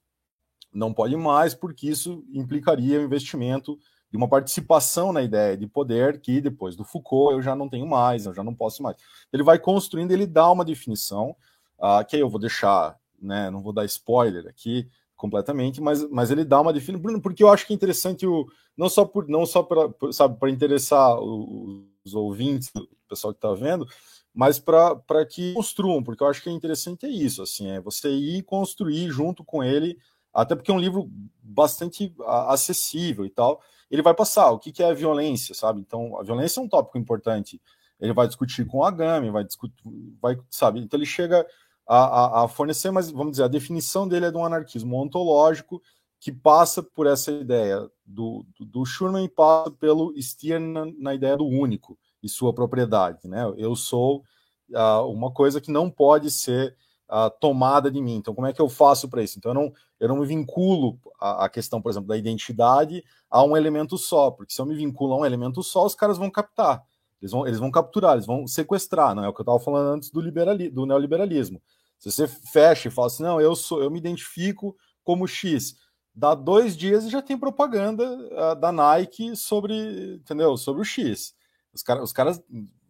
Não pode mais, porque isso implicaria o investimento de uma participação na ideia de poder que depois do Foucault eu já não tenho mais, eu já não posso mais. Ele vai construindo, ele dá uma definição, uh, que aí eu vou deixar, né, não vou dar spoiler aqui, completamente, mas, mas ele dá uma definição, Bruno, porque eu acho que é interessante o não só por não só para sabe para interessar os ouvintes, o pessoal que está vendo, mas para que construam, porque eu acho que é interessante é isso, assim, é você ir construir junto com ele, até porque é um livro bastante acessível e tal. Ele vai passar o que, que é a violência, sabe? Então, a violência é um tópico importante. Ele vai discutir com a Gami, vai discutir, vai, sabe? Então ele chega a, a, a, fornecer, mas vamos dizer, a definição dele é de um anarquismo ontológico que passa por essa ideia do, do, do Schurman e passa pelo Stern na, na, ideia do único e sua propriedade. Né? Eu sou uh, uma coisa que não pode ser uh, tomada de mim. Então, como é que eu faço para isso? Então, eu não, eu não me vinculo à, questão, por exemplo, da identidade a um elemento só, porque se eu me vinculo a um elemento só, os caras vão captar. Eles vão, eles vão capturar, eles vão sequestrar, não é o que eu estava falando antes do, liberali, do neoliberalismo. Se você fecha e fala assim, não, eu sou, eu me identifico como X, dá dois dias e já tem propaganda uh, da Nike sobre, entendeu? Sobre o X. Os, cara, os caras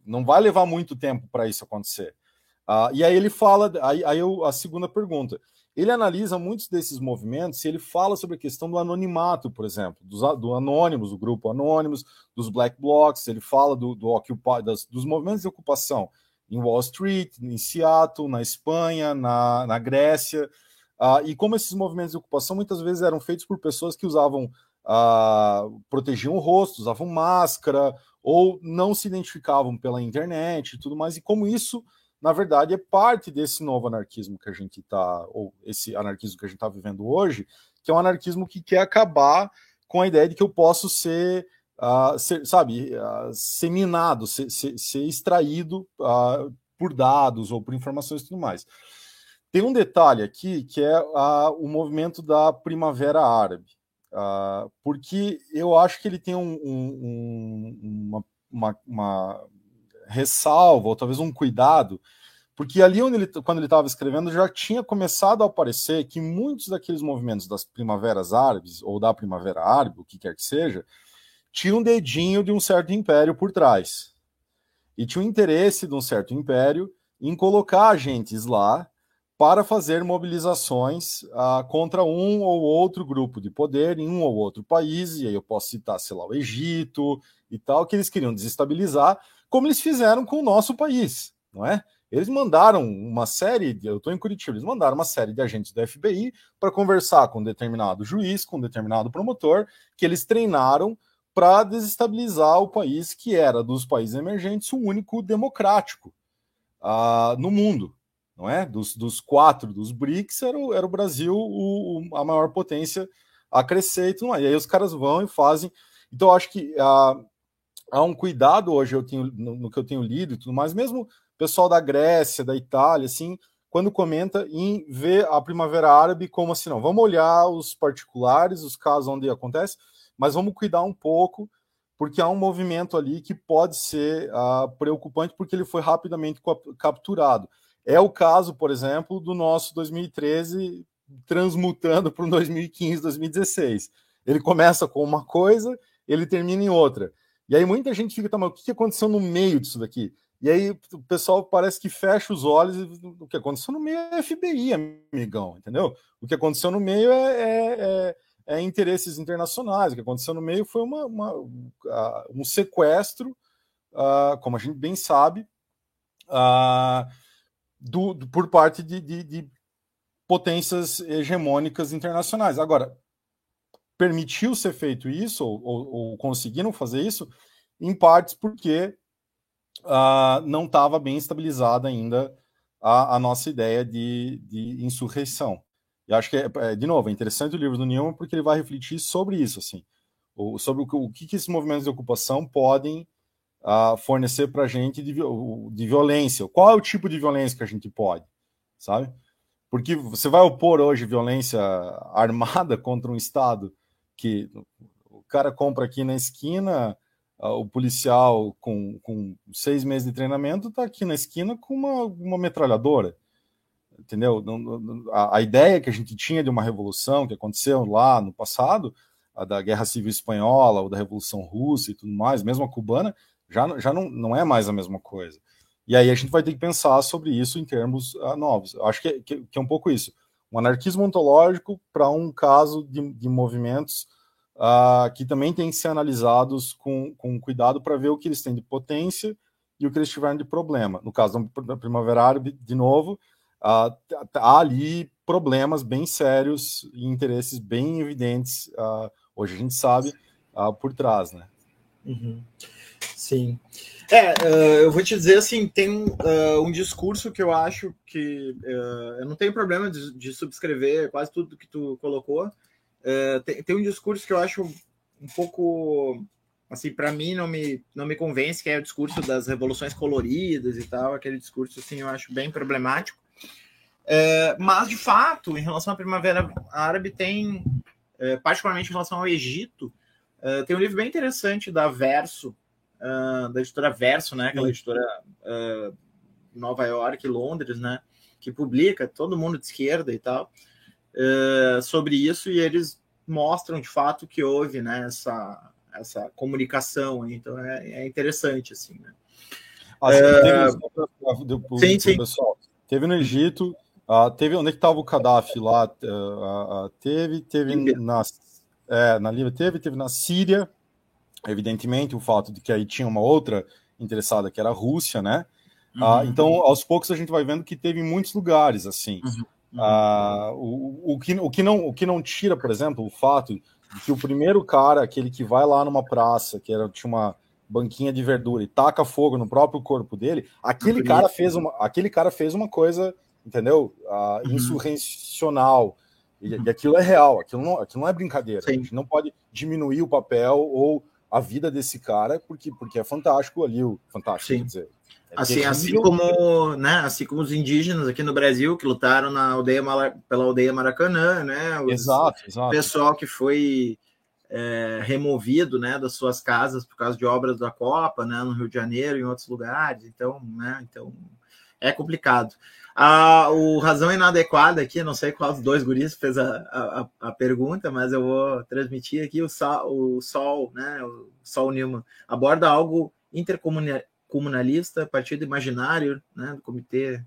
não vai levar muito tempo para isso acontecer. Uh, e aí ele fala, aí, aí eu, a segunda pergunta, ele analisa muitos desses movimentos e ele fala sobre a questão do anonimato, por exemplo, dos, do Anônimos, do grupo Anônimos, dos Black Blocs, ele fala do, do Occupy, das, dos movimentos de ocupação em Wall Street, em Seattle, na Espanha, na, na Grécia, uh, e como esses movimentos de ocupação muitas vezes eram feitos por pessoas que usavam, uh, protegiam o rosto, usavam máscara, ou não se identificavam pela internet e tudo mais, e como isso na verdade, é parte desse novo anarquismo que a gente está, ou esse anarquismo que a gente está vivendo hoje, que é um anarquismo que quer acabar com a ideia de que eu posso ser, uh, ser sabe, uh, ser minado, ser, ser, ser extraído uh, por dados ou por informações e tudo mais. Tem um detalhe aqui que é o movimento da Primavera Árabe, uh, porque eu acho que ele tem um, um, uma, uma, uma ressalva, ou talvez um cuidado, porque ali onde ele, quando ele estava escrevendo já tinha começado a aparecer que muitos daqueles movimentos das primaveras árabes ou da primavera árabe, o que quer que seja, tinha um dedinho de um certo império por trás. E tinha um interesse de um certo império em colocar agentes lá para fazer mobilizações uh, contra um ou outro grupo de poder em um ou outro país, e aí eu posso citar, sei lá, o Egito e tal, que eles queriam desestabilizar, como eles fizeram com o nosso país, não é? Eles mandaram uma série, eu estou em Curitiba, eles mandaram uma série de agentes do FBI para conversar com um determinado juiz, com um determinado promotor, que eles treinaram para desestabilizar o país que era dos países emergentes o único democrático uh, no mundo, não é? Dos, dos, quatro dos BRICS era o, era o Brasil o, o, a maior potência a crescer e tudo mais. E aí os caras vão e fazem. Então eu acho que uh, há um cuidado hoje eu tenho no, no que eu tenho lido e tudo mais, mesmo pessoal da Grécia, da Itália, assim, quando comenta em ver a Primavera Árabe como assim, não, vamos olhar os particulares, os casos onde acontece, mas vamos cuidar um pouco, porque há um movimento ali que pode ser uh, preocupante, porque ele foi rapidamente capturado. É o caso, por exemplo, do nosso 2013 transmutando para o 2015, 2016. Ele começa com uma coisa, ele termina em outra. E aí muita gente fica, tá, mas o que aconteceu no meio disso daqui? E aí o pessoal parece que fecha os olhos e o que aconteceu no meio é FBI, amigão, entendeu? O que aconteceu no meio é, é, é, é interesses internacionais, o que aconteceu no meio foi uma, uma uh, um sequestro, uh, como a gente bem sabe, uh, do, do, por parte de, de, de potências hegemônicas internacionais. Agora, permitiu ser feito isso, ou, ou, ou conseguiram fazer isso, em partes porque uh, não estava bem estabilizada ainda a, a nossa ideia de, de, insurreição. E acho que, é, é, de novo, é interessante o livro do Newman porque ele vai refletir sobre isso, assim, o, sobre o, o que, que esses movimentos de ocupação podem uh, fornecer para a gente de, de violência. Qual é o tipo de violência que a gente pode, sabe? Porque você vai opor hoje violência armada [laughs] contra um Estado que o cara compra aqui na esquina o policial com, com seis meses de treinamento está aqui na esquina com uma, uma metralhadora. Entendeu? A, a, ideia que a gente tinha de uma revolução que aconteceu lá no passado, a da Guerra Civil Espanhola, ou da Revolução Russa e tudo mais, mesmo a cubana, já, já não, não é mais a mesma coisa. E aí a gente vai ter que pensar sobre isso em termos uh, novos. Acho que, que, que, é um pouco isso. Um anarquismo ontológico para um caso de, de movimentos uh, que também têm que ser analisados com, com cuidado para ver o que eles têm de potência e o que eles tiveram de problema. No caso da Primavera Árabe, de novo, uh, há ali problemas bem sérios e interesses bem evidentes, hoje a gente sabe, por trás, né? Uhum. Sim. É, uh, eu vou te dizer assim, tem uh, um discurso que eu acho que uh, eu não tenho problema de, de, subscrever quase tudo que tu colocou, tem, tem, um discurso que eu acho um pouco assim para mim não me não me convence que é o discurso das revoluções coloridas e tal aquele discurso assim eu acho bem problemático mas de fato em relação à primavera árabe tem particularmente em relação ao Egito tem um livro bem interessante da Verso é, da editora Verso né aquela editora Nova York Londres né que publica todo mundo de esquerda e tal uh, sobre isso e eles mostram de fato que houve né, essa, essa comunicação. Então é, é interessante assim. Né? Assim, teve, sim, sim. Pessoal, teve no Egito, uh, teve onde é que estava o Gaddafi lá? Uh, uh, teve, teve na, é, na Líbia, teve, teve na Síria, evidentemente, o fato de que aí tinha uma outra interessada que era a Rússia, né? Uhum. então, aos poucos a gente vai vendo que teve muitos lugares assim. Uhum. Ah, o, o, que, o, que não, o que não tira, por exemplo, o fato de que o primeiro cara, aquele que vai lá numa praça, que era, tinha uma banquinha de verdura e taca fogo no próprio corpo dele, aquele cara fez uma, aquele cara fez uma coisa, entendeu? Uh, uhum. Insurrecional. E, uhum. e, aquilo é real, aquilo não, aquilo não é brincadeira. Sim. A gente não pode diminuir o papel ou a vida desse cara, porque, porque é fantástico ali, o fantástico, Sim. quer dizer, É assim, assim como, né, assim como os indígenas aqui no Brasil que lutaram na aldeia pela aldeia Maracanã, né? Os, exato, exato. Pessoal que foi é, removido, né, das suas casas por causa de obras da Copa, né, no Rio de Janeiro e em outros lugares. Então, né, então é complicado. Ah, o razão inadequada aqui, não sei qual dos dois guris fez a, a, a, pergunta, mas eu vou transmitir aqui o Sol, o Sol, né, o Sol Newman aborda algo intercomunalista, partido imaginário, né, do comitê.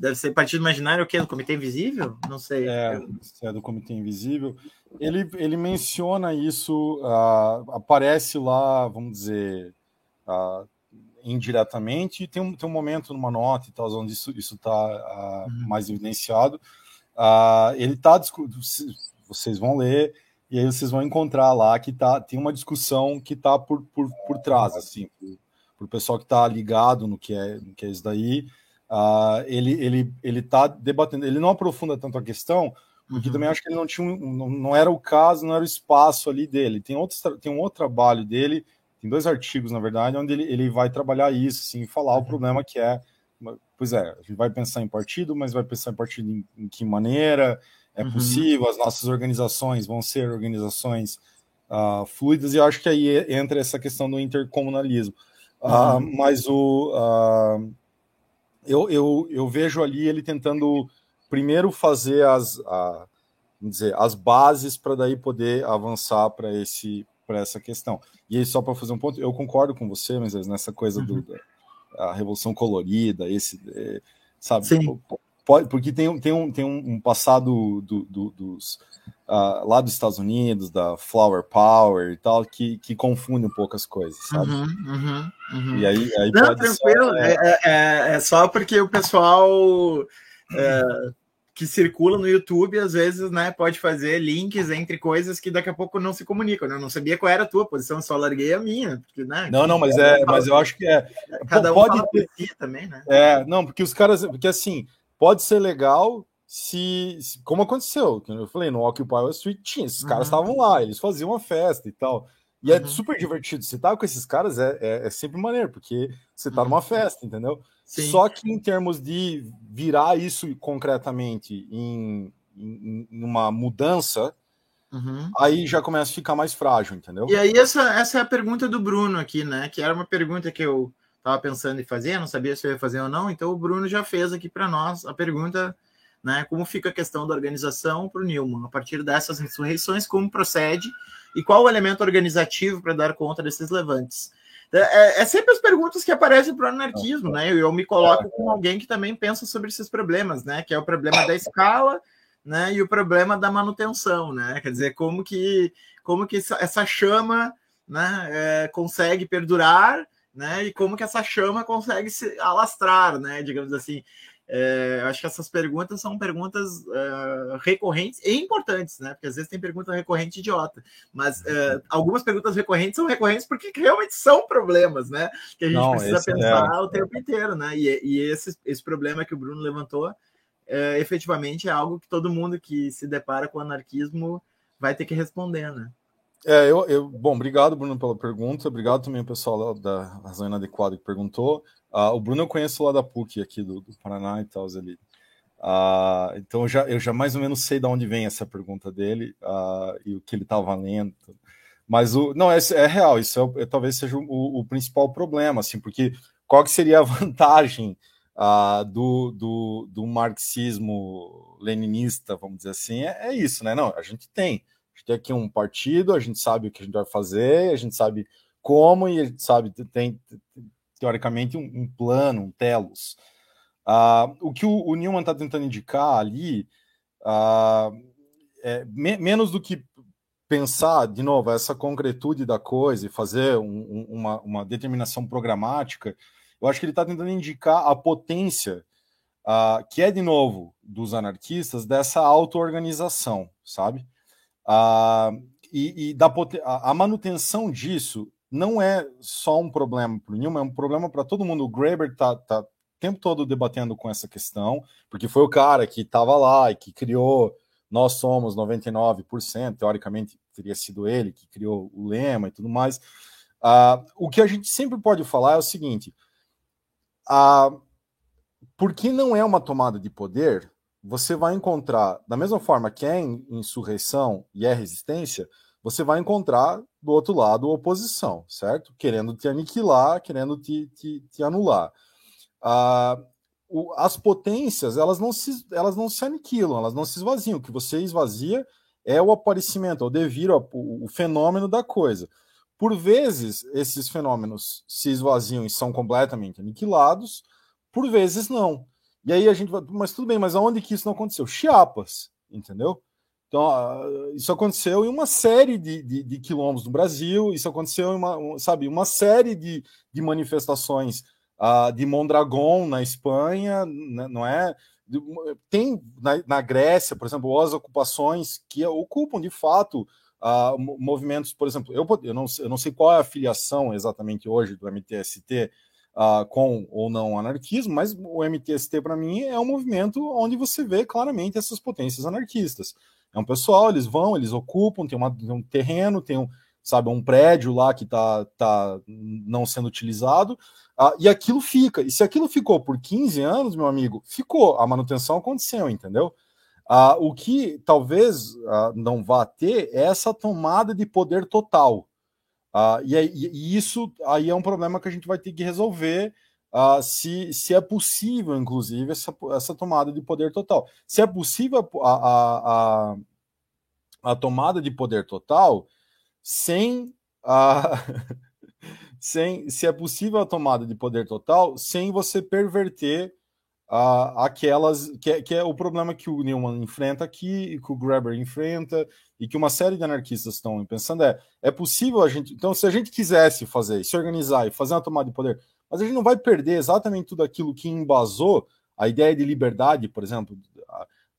Deve ser partido imaginário o quê? Do comitê invisível? Não sei. É, é do comitê invisível. Ele, ele menciona isso, uh, aparece lá, vamos dizer, uh, indiretamente, e tem um, tem um momento numa nota e tal, onde isso está uh, uhum. mais evidenciado. Uh, ele está vocês vão ler e aí vocês vão encontrar lá que tá, tem uma discussão que está por, por, por trás, assim, para o pessoal que está ligado no que é, no que é isso daí. Uh, ele ele ele está debatendo, ele não aprofunda tanto a questão, porque uhum. também acho que ele não tinha um, não, não era o caso, não era o espaço ali dele. Tem outro, tem um outro trabalho dele tem dois artigos, na verdade, onde ele, ele vai trabalhar isso, sim, falar o uhum. problema que é. Pois é, a gente vai pensar em partido, mas vai pensar em partido em, em que maneira é uhum. possível, as nossas organizações vão ser organizações uh, fluidas, e eu acho que aí entra essa questão do intercomunalismo. Ah, uhum. Uh, mas o. Uh, eu, eu, eu vejo ali ele tentando primeiro fazer as, vamos dizer, as bases para daí poder avançar para esse para essa questão. E aí, só para fazer um ponto, eu concordo com você, mas nessa coisa uhum. do, da revolução colorida, esse, é, sabe? Sim. Pode, porque tem, tem, um, tem um passado do, do, dos, uh, lá dos Estados Unidos, da Flower Power e tal, que, que confunde um pouco as coisas, sabe? Uhum, uhum, uhum. E aí, aí Não, tranquilo, ser, é... É, é, é... só porque o pessoal. É, que circula no YouTube, às vezes, né, pode fazer links entre coisas que daqui a pouco não se comunicam. Né? Eu não sabia qual era a tua posição, só larguei a minha. Porque, né, não, não, mas é, mas eu acho que é. Cada um pode ter si também, né? É, não, porque os caras, porque assim, pode ser legal se, se como aconteceu, que eu falei, no Occupy Wall Street tinha, esses uhum. caras estavam lá, eles faziam uma festa e tal. E é uhum. é super divertido. Você tá com esses caras é, é, é sempre maneiro, porque você tá uhum. numa festa, entendeu? Sim. Só que em termos de virar isso concretamente em, em, em uma mudança, uhum. aí já começa a ficar mais frágil, entendeu? E aí essa, essa é a pergunta do Bruno aqui, né? Que era uma pergunta que eu estava pensando em fazer, não sabia se eu ia fazer ou não, então o Bruno já fez aqui para nós a pergunta, né? Como fica a questão da organização para o Newman, a partir dessas insurreições, como procede e qual o elemento organizativo para dar conta desses levantes? É, é, é, sempre as perguntas que aparecem para o anarquismo, né? Eu, eu me coloco com alguém que também pensa sobre esses problemas, né? Que é o problema da escala, né? E o problema da manutenção, né? Quer dizer, como que como que essa chama, né? É, consegue perdurar, né? E como que essa chama consegue se alastrar, né? Digamos assim. É, acho que essas perguntas são perguntas uh, recorrentes e importantes, né? Porque às vezes tem pergunta recorrente idiota, mas uh, algumas perguntas recorrentes são recorrentes porque realmente são problemas, né? Que a gente Não, precisa pensar é... o tempo inteiro, né? E, e esse, esse problema que o Bruno levantou, é, efetivamente é algo que todo mundo que se depara com o anarquismo vai ter que responder, né? É, eu, eu, bom, obrigado, Bruno, pela pergunta. Obrigado também ao pessoal da Razão Inadequada que perguntou. Uh, o Bruno eu conheço lá da PUC, aqui do, do Paraná e tal, ali. Uh, então eu já, eu já mais ou menos sei de onde vem essa pergunta dele uh, e o que ele estava lendo. Mas o não é, é real, isso é, é, talvez seja o, o, principal problema, assim, porque qual que seria a [laughs] vantagem do, do, do marxismo leninista, vamos dizer assim, é, é, isso, né? Não, a gente tem. A gente tem aqui um partido, a gente sabe o que a gente vai fazer, a gente sabe como e a gente sabe, tem, teoricamente, um, um plano, um telos. Uh, o que o, o Newman está tentando indicar ali uh, é me, menos do que pensar, de novo, essa concretude da coisa e fazer um, um, uma, uma, determinação programática, eu acho que ele está tentando indicar a potência uh, que é, de novo, dos anarquistas, dessa auto-organização, sabe? e, e da, a, a manutenção disso não é só um problema para o Newman, é um problema para todo mundo. O Graeber está tá o tempo todo debatendo com essa questão, porque foi o cara que estava lá e que criou Nós Somos 99%, teoricamente teria sido ele que criou o lema e tudo mais. Uh, o que a gente sempre pode falar é o seguinte: a, porque não é uma tomada de poder, você vai encontrar, da mesma forma que é insurreição e é resistência, você vai encontrar do outro lado oposição, certo? Querendo te aniquilar, querendo te, te, te anular. Ah, o, as potências, elas não, se, elas não se aniquilam, elas não se esvaziam. O que você esvazia é o aparecimento, é o devir, o, o fenômeno da coisa. Por vezes, esses fenômenos se esvaziam e são completamente aniquilados, por vezes não. E aí a gente vai, mas tudo bem, mas aonde que isso não aconteceu? Chiapas, entendeu? Então, ah, isso aconteceu em uma série de, de, de quilombos no Brasil, isso aconteceu em uma, sabe, uma série de, de manifestações uh, de Mondragon na Espanha, né, não é? Tem na, na, Grécia, por exemplo, as ocupações que ocupam de fato uh, movimentos, por exemplo, eu, eu, não, eu não sei qual é a filiação exatamente hoje do MTST uh, com ou não anarquismo, mas o MTST para mim é um movimento onde você vê claramente essas potências anarquistas. É um pessoal, eles vão, eles ocupam, tem, uma, tem um terreno, tem um, sabe, um prédio lá que está tá não sendo utilizado, uh, e aquilo fica. E se aquilo ficou por 15 anos, meu amigo, ficou, a manutenção aconteceu, entendeu? Uh, o que talvez uh, não vá ter é essa tomada de poder total. E, e, isso aí é um problema que a gente vai ter que resolver se, se é possível, inclusive, essa, essa tomada de poder total. Se é possível a, a, a, a tomada de poder total sem [laughs] sem, se é possível a tomada de poder total sem você perverter uh, aquelas que que é, o problema que o Newman enfrenta aqui, que o Graeber enfrenta e que uma série de anarquistas estão pensando é é possível a gente então se a gente quisesse fazer se organizar e fazer uma tomada de poder mas a gente não vai perder exatamente tudo aquilo que embasou a ideia de liberdade por exemplo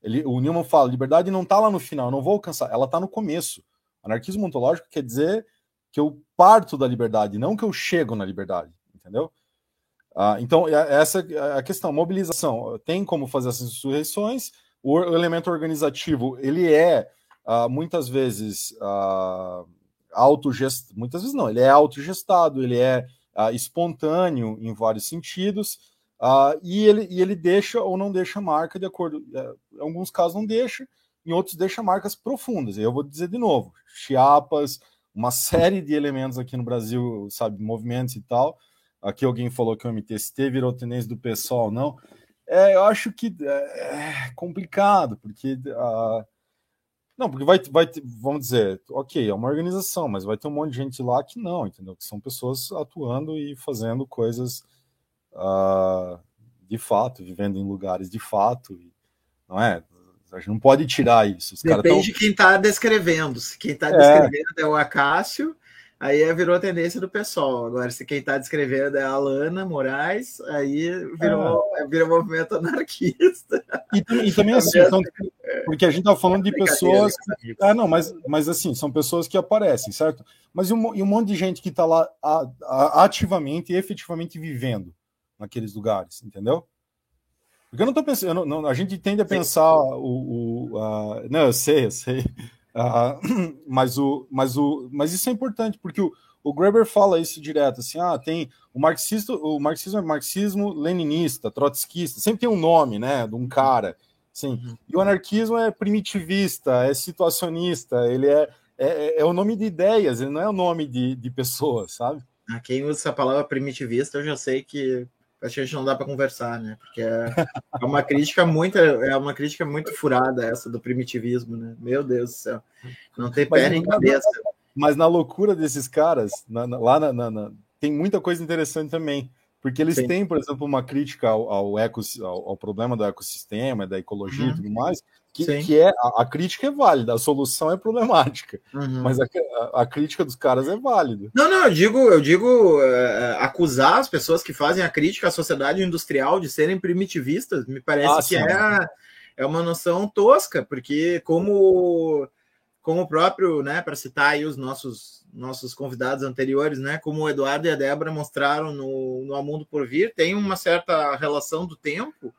ele, o Newman fala liberdade não está lá no final não vou alcançar ela está no começo Anarquismo ontológico quer dizer que eu parto da liberdade, não que eu chego na liberdade, entendeu? Ah, então, é, essa é a questão. Mobilização. Tem como fazer essas insurreições. O, elemento organizativo, ele é, ah, muitas vezes, ah, autogestado. Muitas vezes não, ele é autogestado, ele é ah, espontâneo em vários sentidos. Ah, e, ele, e ele deixa ou não deixa marca de acordo. É, em alguns casos não deixa, em outros deixa marcas profundas. Eu vou dizer de novo, Chiapas, uma série de elementos aqui no Brasil, sabe, movimentos e tal. Aqui alguém falou que o MTST virou tendência do pessoal, não. É, eu acho que é, é complicado, porque uh, não, porque vai, vai, vamos dizer, ok, é uma organização, mas vai ter um monte de gente lá que não, entendeu? Que são pessoas atuando e fazendo coisas uh, de fato, vivendo em lugares de fato, não é? A gente não pode tirar isso. Os Depende tão... de quem está descrevendo. Se quem está é. descrevendo é. é o Acácio, aí virou a tendência do pessoal. Agora, se quem está descrevendo é a Alana Moraes, aí virou, é. virou movimento anarquista. E, e também [laughs] assim, então, [laughs] porque a gente está falando de pessoas. Ah, não, mas, mas assim, são pessoas que aparecem, certo? Mas e um, e um monte de gente que está lá a, a, ativamente e efetivamente vivendo naqueles lugares, entendeu? Porque eu não estou pensando, não, a gente tende a pensar o. o a, não, eu sei, eu sei. Uh, [clears throat] mas, o, mas, o, mas isso é importante, porque o, o Greber fala isso direto, assim, ah, tem o marxista, o marxismo é marxismo leninista, trotskista, sempre tem um nome, né, de um cara, assim, uhum. e o anarquismo é primitivista, é situacionista, ele é, é, é o nome de ideias, ele não é o nome de, de pessoas, sabe? Ah, quem usa essa palavra primitivista, eu já sei que a gente não dá para conversar, né? Porque é, é, uma crítica muito, é uma crítica muito furada essa do primitivismo, né? Meu Deus do céu, não tem pé nem cabeça. Mas na loucura desses caras, na, na, lá na, na, tem muita coisa interessante também. Porque eles Sim. têm, por exemplo, uma crítica ao, ao, eco, ao, ao problema do ecossistema, da ecologia uhum. e tudo mais, que, que é a, a, crítica é válida, a solução é problemática, uhum. mas a, a, a, crítica dos caras é válida. Não, não, eu digo, eu digo é, acusar as pessoas que fazem a crítica à sociedade industrial de serem primitivistas, me parece ah, que é, é uma noção tosca, porque como como o próprio, né, para citar aí os nossos nossos convidados anteriores, né, como o Eduardo e a Débora mostraram no, no A Mundo por Vir, tem uma certa relação do tempo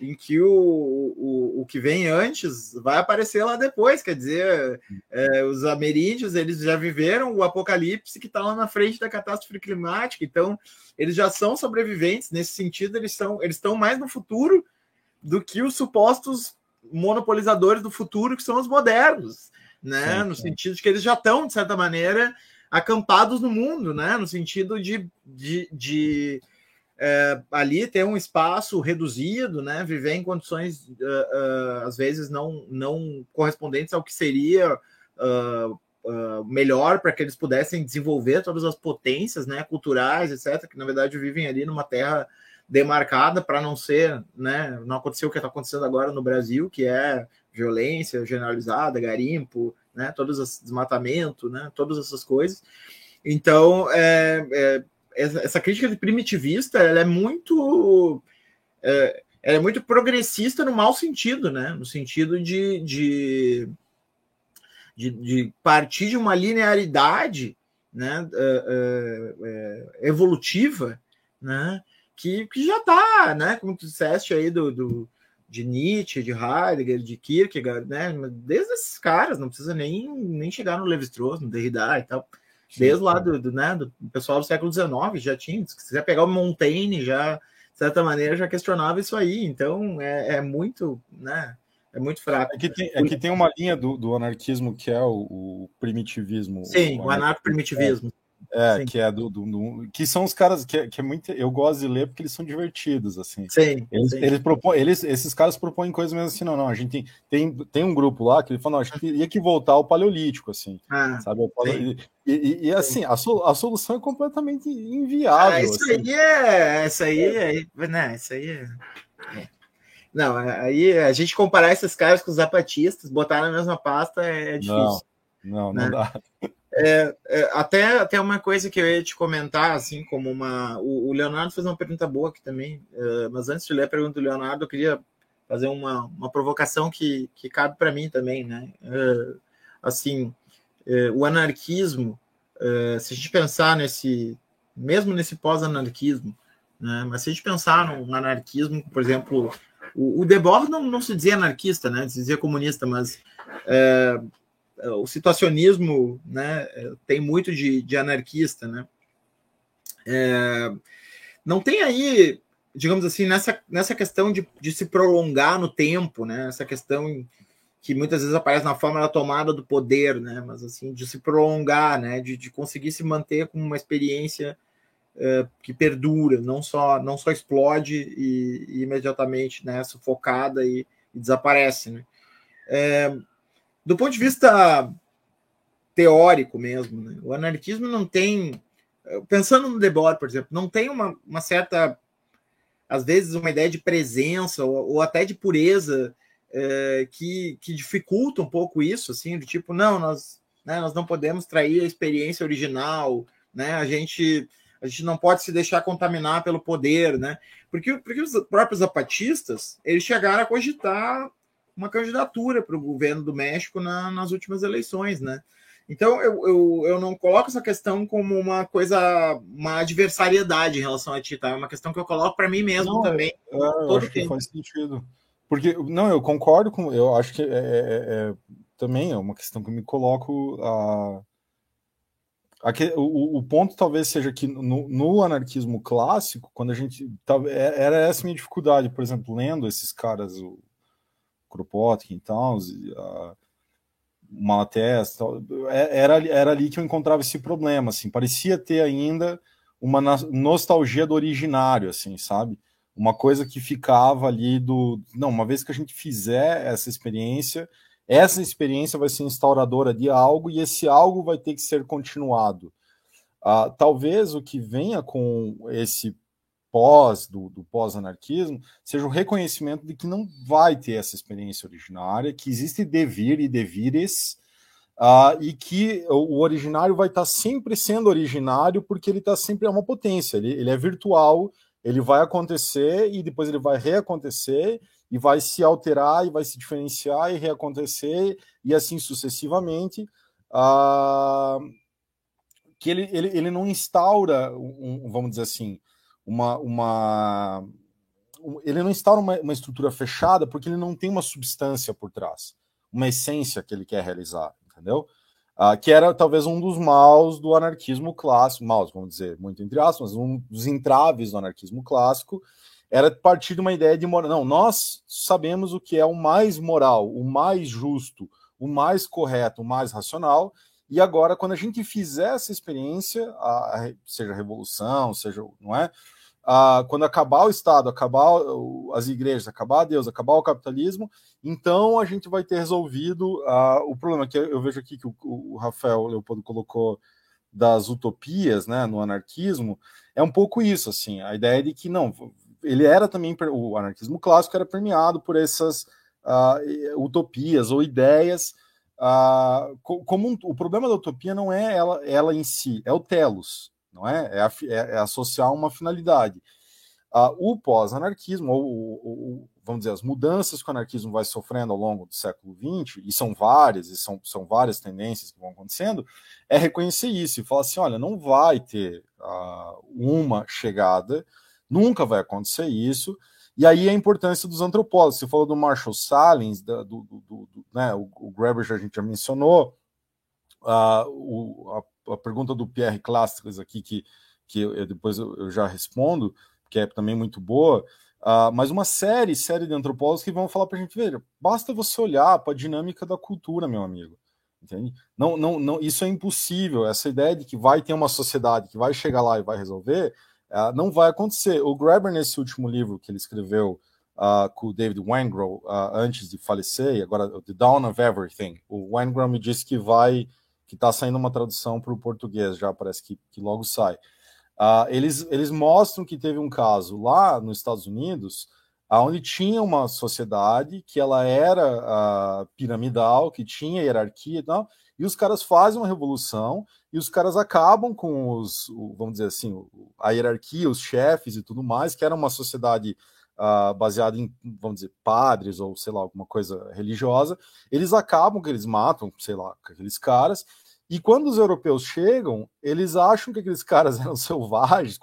em que o, o, o, que vem antes vai aparecer lá depois. Quer dizer, é, os ameríndios eles já viveram o apocalipse que está lá na frente da catástrofe climática. Então, eles já são sobreviventes. Nesse sentido, eles são eles estão mais no futuro do que os supostos monopolizadores do futuro, que são os modernos, né? Sim, no sentido de que eles já estão, de certa maneira, acampados no mundo, né? No sentido de, de, de é, ali ter um espaço reduzido, né? Viver em condições uh, uh, às vezes não, não correspondentes ao que seria uh, melhor para que eles pudessem desenvolver todas as potências, né? Culturais, etc. Que na verdade vivem ali numa terra demarcada para não ser, né? Não acontecer o que está acontecendo agora no Brasil, que é violência generalizada, garimpo, né? Todos os desmatamento, né? Todas essas coisas. Então, é, é, essa crítica de primitivista, ela é muito é, ela é muito progressista no mau sentido, né? No sentido de, de, de, de partir de uma linearidade, né? É, é, evolutiva, né? que, que já está, né? Como tu disseste aí do, do, de Nietzsche, de Heidegger, de Kierkegaard, né? Desde esses caras, não precisa nem, nem chegar no Levi-Strauss, no Derrida e tal. Desde lá do, do, né, do pessoal do século XIX já tinha. Se quiser pegar o Montaigne, já, de certa maneira, já questionava isso aí. Então, é, é muito, né? É muito fraco. É que tem, é que tem uma linha do, do anarquismo que é o, o primitivismo. Sim, o, o anarco-primitivismo. É, Sim. que é do, do, do, que são os caras que, que é muito eu gosto de ler porque eles são divertidos assim. Sim. Eles, sim. eles propõem, eles esses caras propõem coisas mesmo assim, não, não, a gente tem tem, tem um grupo lá que ele falou, não, a gente teria que voltar ao paleolítico assim, ah, sabe? E, e, e, assim, a, sol, a solução é completamente inviável. Ah, isso assim. aí é, isso aí é, né, isso aí é, é. Não, aí a gente comparar esses caras com os zapatistas, botar na mesma pasta é, é difícil. Não, não, né? não dá. É, é, até, até uma coisa que eu ia te comentar, assim, como uma. O, o Leonardo fez uma pergunta boa aqui também, uh, mas antes de ler a pergunta do Leonardo, eu queria fazer uma, uma provocação que, que cabe para mim também, né? Uh, assim, uh, o anarquismo, se a gente pensar nesse. mesmo nesse pós-anarquismo, né? Mas se a gente pensar num anarquismo, por exemplo, o, o não, não se dizia anarquista, né? Se dizia comunista, mas o situacionismo né, tem muito de, de anarquista, né? É, não tem aí, digamos assim, nessa, nessa questão de, de se prolongar no tempo, né? Essa questão que muitas vezes aparece na forma da tomada do poder, né? Mas assim, de se prolongar, né? De, de conseguir se manter com uma experiência que perdura, não só não só explode e, e imediatamente, né? Sufocada e, e desaparece, né? Do ponto de vista teórico mesmo, né? o anarquismo não tem, pensando no Debord, por exemplo, não tem uma, uma certa, às vezes, uma ideia de presença ou, ou até de pureza é, que, que dificulta um pouco isso, assim, do tipo, não, nós, né, nós não podemos trair a experiência original, né? A gente a gente não pode se deixar contaminar pelo poder, né? Porque, porque os próprios zapatistas eles chegaram a cogitar uma candidatura para o governo do México na, nas últimas eleições, né? Então eu, eu, eu não coloco essa questão como uma coisa, uma adversariedade em relação a ti, tá? É uma questão que eu coloco para mim mesmo não, também. É, eu acho tempo. que faz sentido. Porque, não, eu concordo com. Eu acho que é, é, é, também é uma questão que eu me coloco. A, Aqui, o, o, ponto talvez seja que no, no, anarquismo clássico, quando a gente. É, era essa minha dificuldade, por exemplo, lendo esses caras, o Kropotkin e tal, a Malatés, é, era, era ali que eu encontrava esse problema, assim, parecia ter ainda uma nostalgia do originário, assim, sabe? Uma coisa que ficava ali do, não, uma vez que a gente fizer essa experiência, essa experiência vai ser instauradora de algo e esse algo vai ter que ser continuado. Uh, talvez o que venha com esse pós, do, do pós-anarquismo, seja o reconhecimento de que não vai ter essa experiência originária, que existe devir e devires, uh, e que o originário vai estar sempre sendo originário, porque ele está sempre é uma potência, ele, ele é virtual, ele vai acontecer e depois ele vai reacontecer e vai se alterar e vai se diferenciar e reacontecer e assim sucessivamente. Uh, que ele, ele, ele não instaura, um, vamos dizer assim, uma, uma ele não instaura uma, uma estrutura fechada porque ele não tem uma substância por trás, uma essência que ele quer realizar, entendeu? Uh, que era talvez um dos maus do anarquismo clássico, maus, vamos dizer, muito entre aspas, um dos entraves do anarquismo clássico, era partir de uma ideia de moral. Não, nós sabemos o que é o mais moral, o mais justo, o mais correto, o mais racional, e agora, quando a gente fizer essa experiência, a, a, seja a revolução, seja, não é? Ah, quando acabar o Estado, acabar as igrejas, acabar Deus, acabar o capitalismo, então a gente vai ter resolvido o problema que eu vejo aqui que o, o Rafael Leopoldo colocou das utopias, né, no anarquismo, é um pouco isso, assim, a ideia de que não, ele era também o anarquismo clássico era permeado por essas uh, utopias ou ideias, como um, o problema da utopia não é ela, ela em si, é o telos, não é? É, a, é, é associar uma finalidade. O pós-anarquismo, ou, ou, ou, vamos dizer, as mudanças que o anarquismo vai sofrendo ao longo do século XX, e são várias, e são, são várias tendências que vão acontecendo, é reconhecer isso e falar assim: olha, não vai ter uh, uma chegada, nunca vai acontecer isso. E aí a importância dos antropólogos. Você falou do Marshall Salins, do, do, do, do né, o, o Graeber a gente já mencionou, uh, o, a a pergunta do Pierre Clastres aqui, que, que eu, depois eu, eu, já respondo, que é também muito boa, uh, mas uma série, série de antropólogos que vão falar para a gente, ver basta você olhar para a dinâmica da cultura, meu amigo. Entende? Não, não, não, isso é impossível. Essa ideia de que vai ter uma sociedade que vai chegar lá e vai resolver, uh, não vai acontecer. O Graeber, nesse último livro que ele escreveu uh, com o David Wengrow, uh, antes de falecer, agora The Dawn of Everything, o Wengrow me disse que vai que está saindo uma tradução para o português, já parece que, que logo sai. Eles, eles mostram que teve um caso lá nos Estados Unidos, onde tinha uma sociedade que ela era piramidal, que tinha hierarquia e tal, e os caras fazem uma revolução e os caras acabam com os, vamos dizer assim, a hierarquia, os chefes e tudo mais, que era uma sociedade uh, baseada em, vamos dizer, padres ou sei lá, alguma coisa religiosa, eles acabam que eles matam, sei lá, aqueles caras, e quando os europeus chegam, eles acham que aqueles caras [laughs] eram selvagens,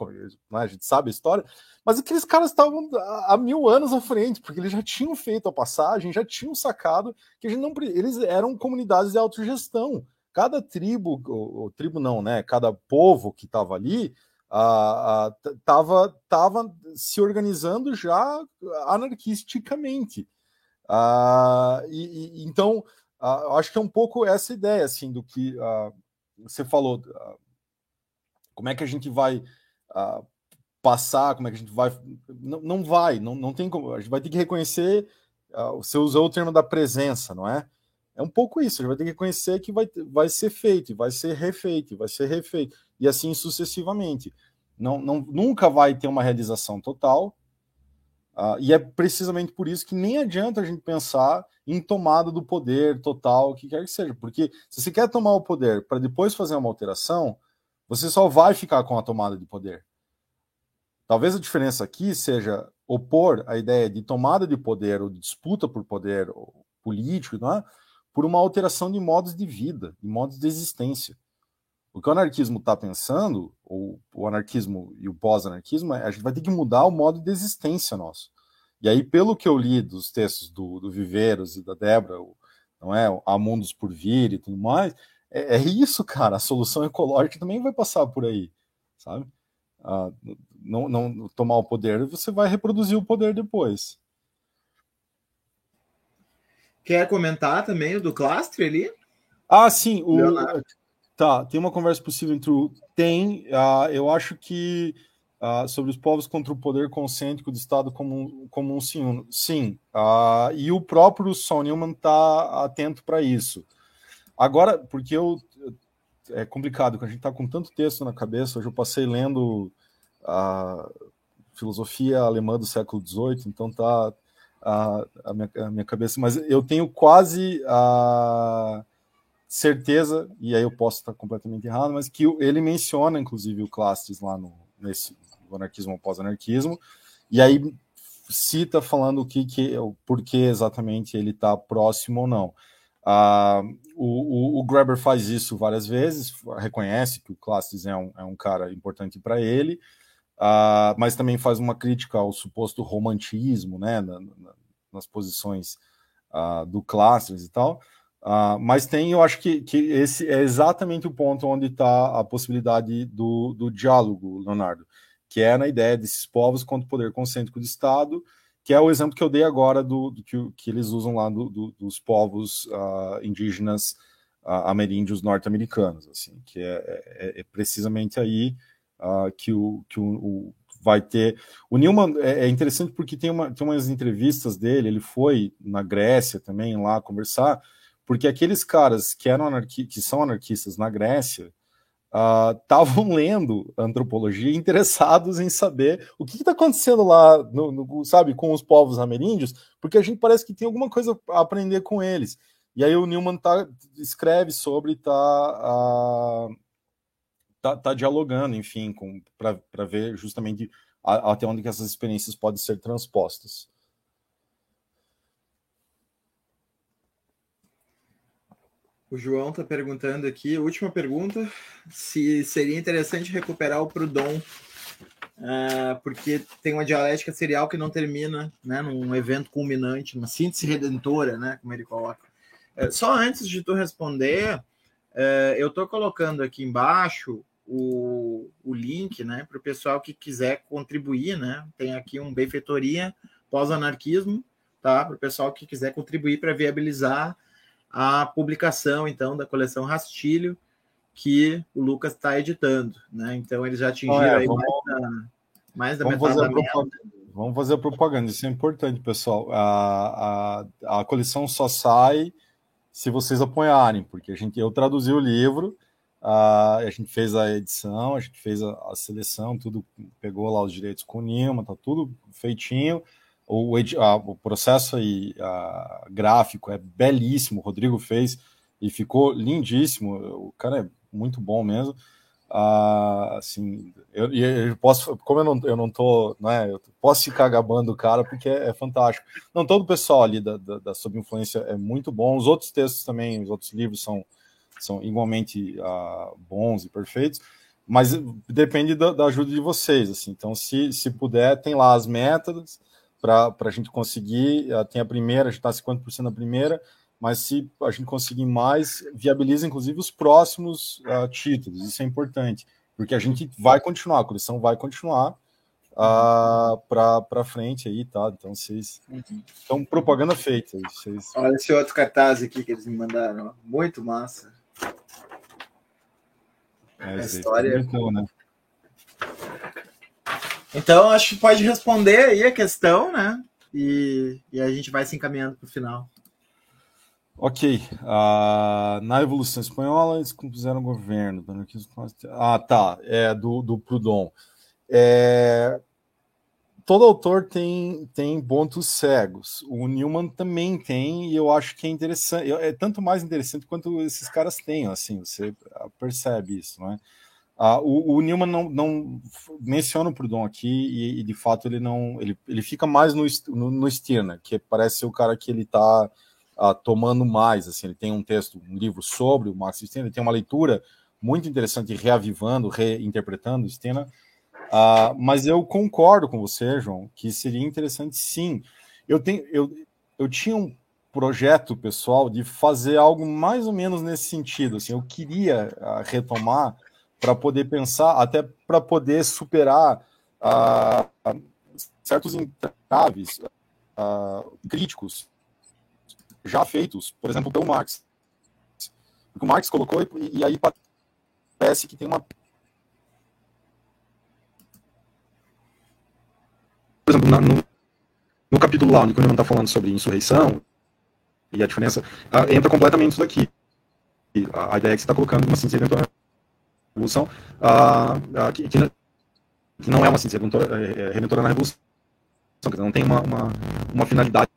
né, a gente sabe a história, mas aqueles caras estavam há mil anos à frente, porque eles já tinham feito a passagem, já tinham sacado que não, eles eram comunidades de autogestão. Cada tribo, ou, ou tribo não, né? Cada povo que estava ali estava tava se organizando já anarquisticamente. Uh, e, e, então Uh, acho que é um pouco essa ideia, assim, do que uh, você falou. Uh, como é que a gente vai passar, como é que a gente vai. Não, não vai, não, não tem como. A gente vai ter que reconhecer. você usou o termo da presença, não é? É um pouco isso, a gente vai ter que reconhecer que vai, vai ser feito, vai ser refeito, vai ser refeito, e assim sucessivamente. Não, não, nunca vai ter uma realização total, Uh, e é precisamente por isso que nem adianta a gente pensar em tomada do poder total, o que quer que seja, porque se você quer tomar o poder para depois fazer uma alteração, você só vai ficar com a tomada de poder. Talvez a diferença aqui seja opor a ideia de tomada de poder ou de disputa por poder político não é? por uma alteração de modos de vida, de modos de existência. O que o anarquismo está pensando, ou o anarquismo e o pós-anarquismo, é a gente vai ter que mudar o modo de existência nosso. E aí, pelo que eu li dos textos do, do Viveiros e da Débora, não é? Há mundos por vir e tudo mais, é, é, isso, cara. A solução ecológica também vai passar por aí, sabe? Ah, não, não tomar o poder, você vai reproduzir o poder depois. Quer comentar também o do Clastre ali? Ah, sim. O, Leonardo. Tá, tem uma conversa possível entre o. Tem, uh, eu acho que uh, sobre os povos contra o poder concêntrico do Estado como como um sim. Sim, uh, e o próprio Son Newman está atento para isso. Agora, porque eu. É complicado, a gente está com tanto texto na cabeça, hoje eu passei lendo a filosofia alemã do século XVIII, então tá a, a, minha, a minha cabeça, mas eu tenho quase a certeza, e aí eu posso estar completamente errado, mas que ele menciona, inclusive, o Clastes lá no, nesse anarquismo pós-anarquismo, e aí cita falando o que, que o porquê exatamente ele está próximo ou não. Uh, o, o, o faz isso várias vezes, reconhece que o Clastes é um, é um cara importante para ele, uh, mas também faz uma crítica ao suposto romantismo, né, na, na, nas posições uh, do Clastres e tal. Uh, mas tem, eu acho que, que esse é exatamente o ponto onde está a possibilidade do, do diálogo, Leonardo, que é na ideia desses povos contra o poder concêntrico do Estado, que é o exemplo que eu dei agora do, do que, que, eles usam lá do, do, dos povos uh, indígenas uh, ameríndios norte-americanos, assim, que é, é, é, precisamente aí uh, que, o, que o, o, vai ter. O Newman é, é, interessante porque tem, uma, tem umas entrevistas dele, ele foi na Grécia também lá conversar, porque aqueles caras que eram anarqui, que são anarquistas na Grécia estavam uh, [laughs] lendo antropologia interessados em saber o que está acontecendo lá, no, no, sabe, com os povos ameríndios, porque a gente parece que tem alguma coisa a aprender com eles. E aí o Newman tá, escreve sobre, tá, uh, tá, tá, dialogando, enfim, para ver justamente a, até onde que essas experiências podem ser transpostas. O João está perguntando aqui, última pergunta, se seria interessante recuperar o Proudhon, uh, porque tem uma dialética serial que não termina né, num evento culminante, uma síntese redentora, né, como ele coloca. Uh, só antes de tu responder, uh, eu estou colocando aqui embaixo o, o link né, para o pessoal que quiser contribuir. Né? Tem aqui um benfeitoria pós-anarquismo, tá? para o pessoal que quiser contribuir para viabilizar a publicação, então, da coleção Rastilho, que o Lucas está editando, né? Então, eles já atingiram é, vamos, mais da, mais da vamos metade fazer da propaganda, Vamos fazer a propaganda, isso é importante, pessoal. A, a, a coleção só sai se vocês apoiarem, porque a gente, eu traduzi o livro, a, a gente fez a edição, a gente fez a, a seleção, tudo pegou lá os direitos com o Nilma, tá tudo feitinho o, a, o processo aí, a, gráfico é belíssimo, o Rodrigo fez e ficou lindíssimo. O cara é muito bom mesmo. Ah, assim, eu, eu, posso, como eu não, eu não tô, né, eu posso ficar gabando o cara porque é, é fantástico. Não, todo o pessoal ali da, da, da Sob Influência é muito bom. Os outros textos também, os outros livros são, são igualmente ah, bons e perfeitos, mas depende da, da, ajuda de vocês, assim. Então, se, se puder, tem lá as metas, para a gente conseguir. Tem a primeira, a gente está 50% na primeira, mas se a gente conseguir mais, viabiliza inclusive os próximos uh, títulos. Isso é importante, porque a gente vai continuar, a coleção vai continuar uh, ah, para frente aí, tá? Então vocês. Então, propaganda feita. Vocês... Olha esse outro cartaz aqui que eles me mandaram, muito massa. É, a história. Então, né? Então, acho que pode responder aí a questão, né? E, e a gente vai se encaminhando para o final. Ok. Uh, na Evolução Espanhola, eles compuseram governo. Ah, tá. É do, do Proudhon. É, todo autor tem, tem pontos cegos. O Newman também tem, e eu acho que é interessante. É tanto mais interessante quanto esses caras têm, assim, você percebe isso, não é? Ah, o, o, Newman não, não, menciona o Proudhon aqui e, e, de fato ele não ele, ele fica mais no, no, no Stirner, que parece ser o cara que ele está ah, tomando mais. Assim, ele tem um texto, um livro sobre o Max Stirner, ele tem uma leitura muito interessante, reavivando, reinterpretando Stirner. Ah, mas eu concordo com você, João, que seria interessante sim. Eu, tenho, eu, eu tinha um projeto pessoal de fazer algo mais ou menos nesse sentido. Assim, eu queria retomar para poder pensar, até para poder superar uh, certos entraves uh, críticos já feitos, por exemplo, pelo Marx. O Marx colocou, e, e aí parece que tem uma. Por exemplo, na, no, no capítulo lá, onde o está falando sobre insurreição e a diferença, uh, entra completamente isso daqui. A, a ideia que você está colocando uma síntese revolução, que, que, não é uma ciência redentora, é, é redentora na revolução, não tem uma, uma, uma, finalidade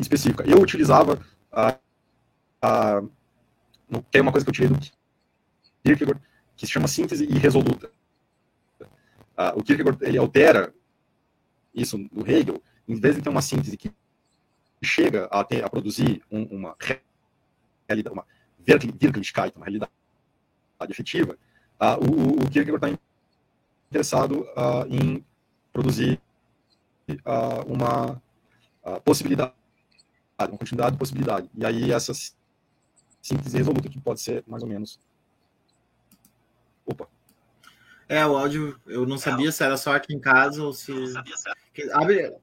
específica. Eu utilizava, ah, tem uma coisa que eu tirei do Kierkegaard, que se chama síntese irresoluta. O Kierkegaard ele altera isso do Hegel, em vez de ter uma síntese que chega a, ter, a produzir um, uma realidade, uma Wirklichkeit, uma realidade efetiva, ah, o, o Kierkegaard está interessado uh, em produzir uh, uma uh, possibilidade, uma continuidade de possibilidade. E aí essa síntese resoluta que pode ser mais ou menos. Opa. É, o áudio, eu não sabia se era só aqui em casa ou se. Abre,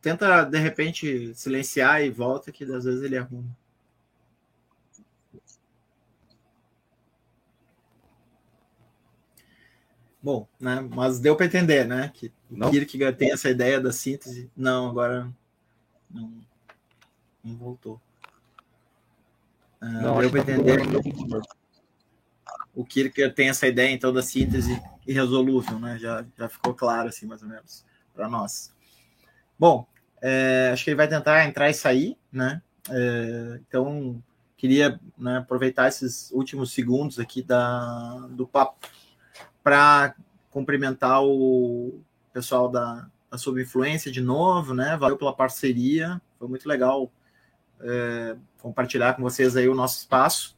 tenta de repente silenciar e volta, que às vezes ele arruma. Bom, né? Mas deu para entender, né? Que não. Kierkegaard tem essa ideia da síntese. Não, agora não, não voltou. Uh, não, deu para tá entender. O Kierkegaard tem essa ideia então da síntese irresolúvel, né? Já, já ficou claro assim mais ou menos para nós. Bom, é, acho que ele vai tentar entrar e sair, né? É, então queria né, aproveitar esses últimos segundos aqui da, do papo para cumprimentar o pessoal da, da Sob Influência de novo, né? Valeu pela parceria, foi muito legal é, compartilhar com vocês aí o nosso espaço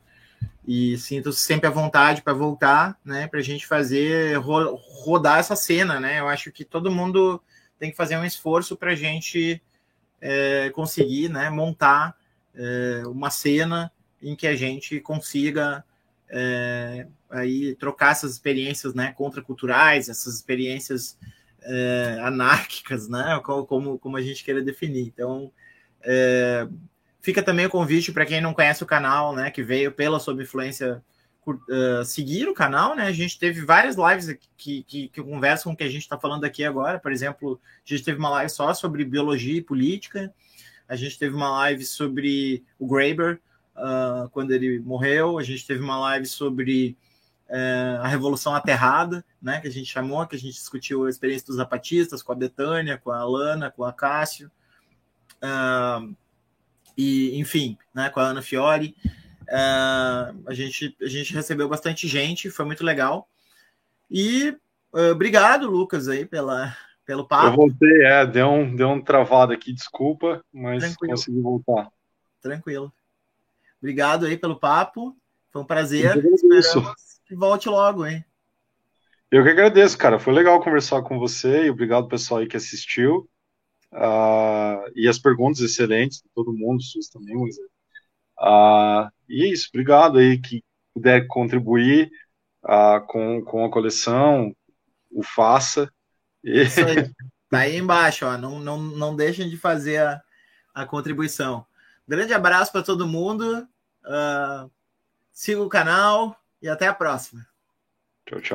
e sinto-se sempre à vontade para voltar, né? Para a gente fazer ro rodar essa cena, né? Eu acho que todo mundo tem que fazer um esforço para a gente é, conseguir, né? Montar é, uma cena em que a gente consiga é, aí trocar essas experiências né, contraculturais, essas experiências é, anárquicas, né, como, como a gente queira definir. Então, é, fica também o convite para quem não conhece o canal, né, que veio pela Sob Influência, uh, seguir o canal, né, a gente teve várias lives que, que, que conversam com o que a gente está falando aqui agora, por exemplo, a gente teve uma live só sobre biologia e política, a gente teve uma live sobre o Graeber, uh, quando ele morreu. A gente teve uma live sobre uh, a Revolução Aterrada, né, que a gente chamou, que a gente discutiu a experiência dos zapatistas com a Betânia, com a Alana, com a Cássio. Uh, e, enfim, né, com a Ana Fiore. Uh, a, gente, a gente recebeu bastante gente, foi muito legal. E uh, obrigado, Lucas, aí, pela, pelo papo. Eu voltei, é, deu um, deu um travado aqui, desculpa, mas Tranquilo. consegui voltar. Tranquilo. Obrigado aí pelo papo. Foi um prazer. Esperamos que volte logo, hein? Eu que agradeço, cara. Foi legal conversar com você e obrigado pessoal aí que assistiu. Uh, e as perguntas excelentes de todo mundo, suas também, Moisés. Uh, e é isso, obrigado aí que puder contribuir uh, com, com a coleção, o faça. Isso aí. [laughs] Tá aí embaixo, ó. Não, não, não deixem de fazer a, a contribuição. Grande abraço para todo mundo. Uh, siga o canal e até a próxima. Tchau, tchau.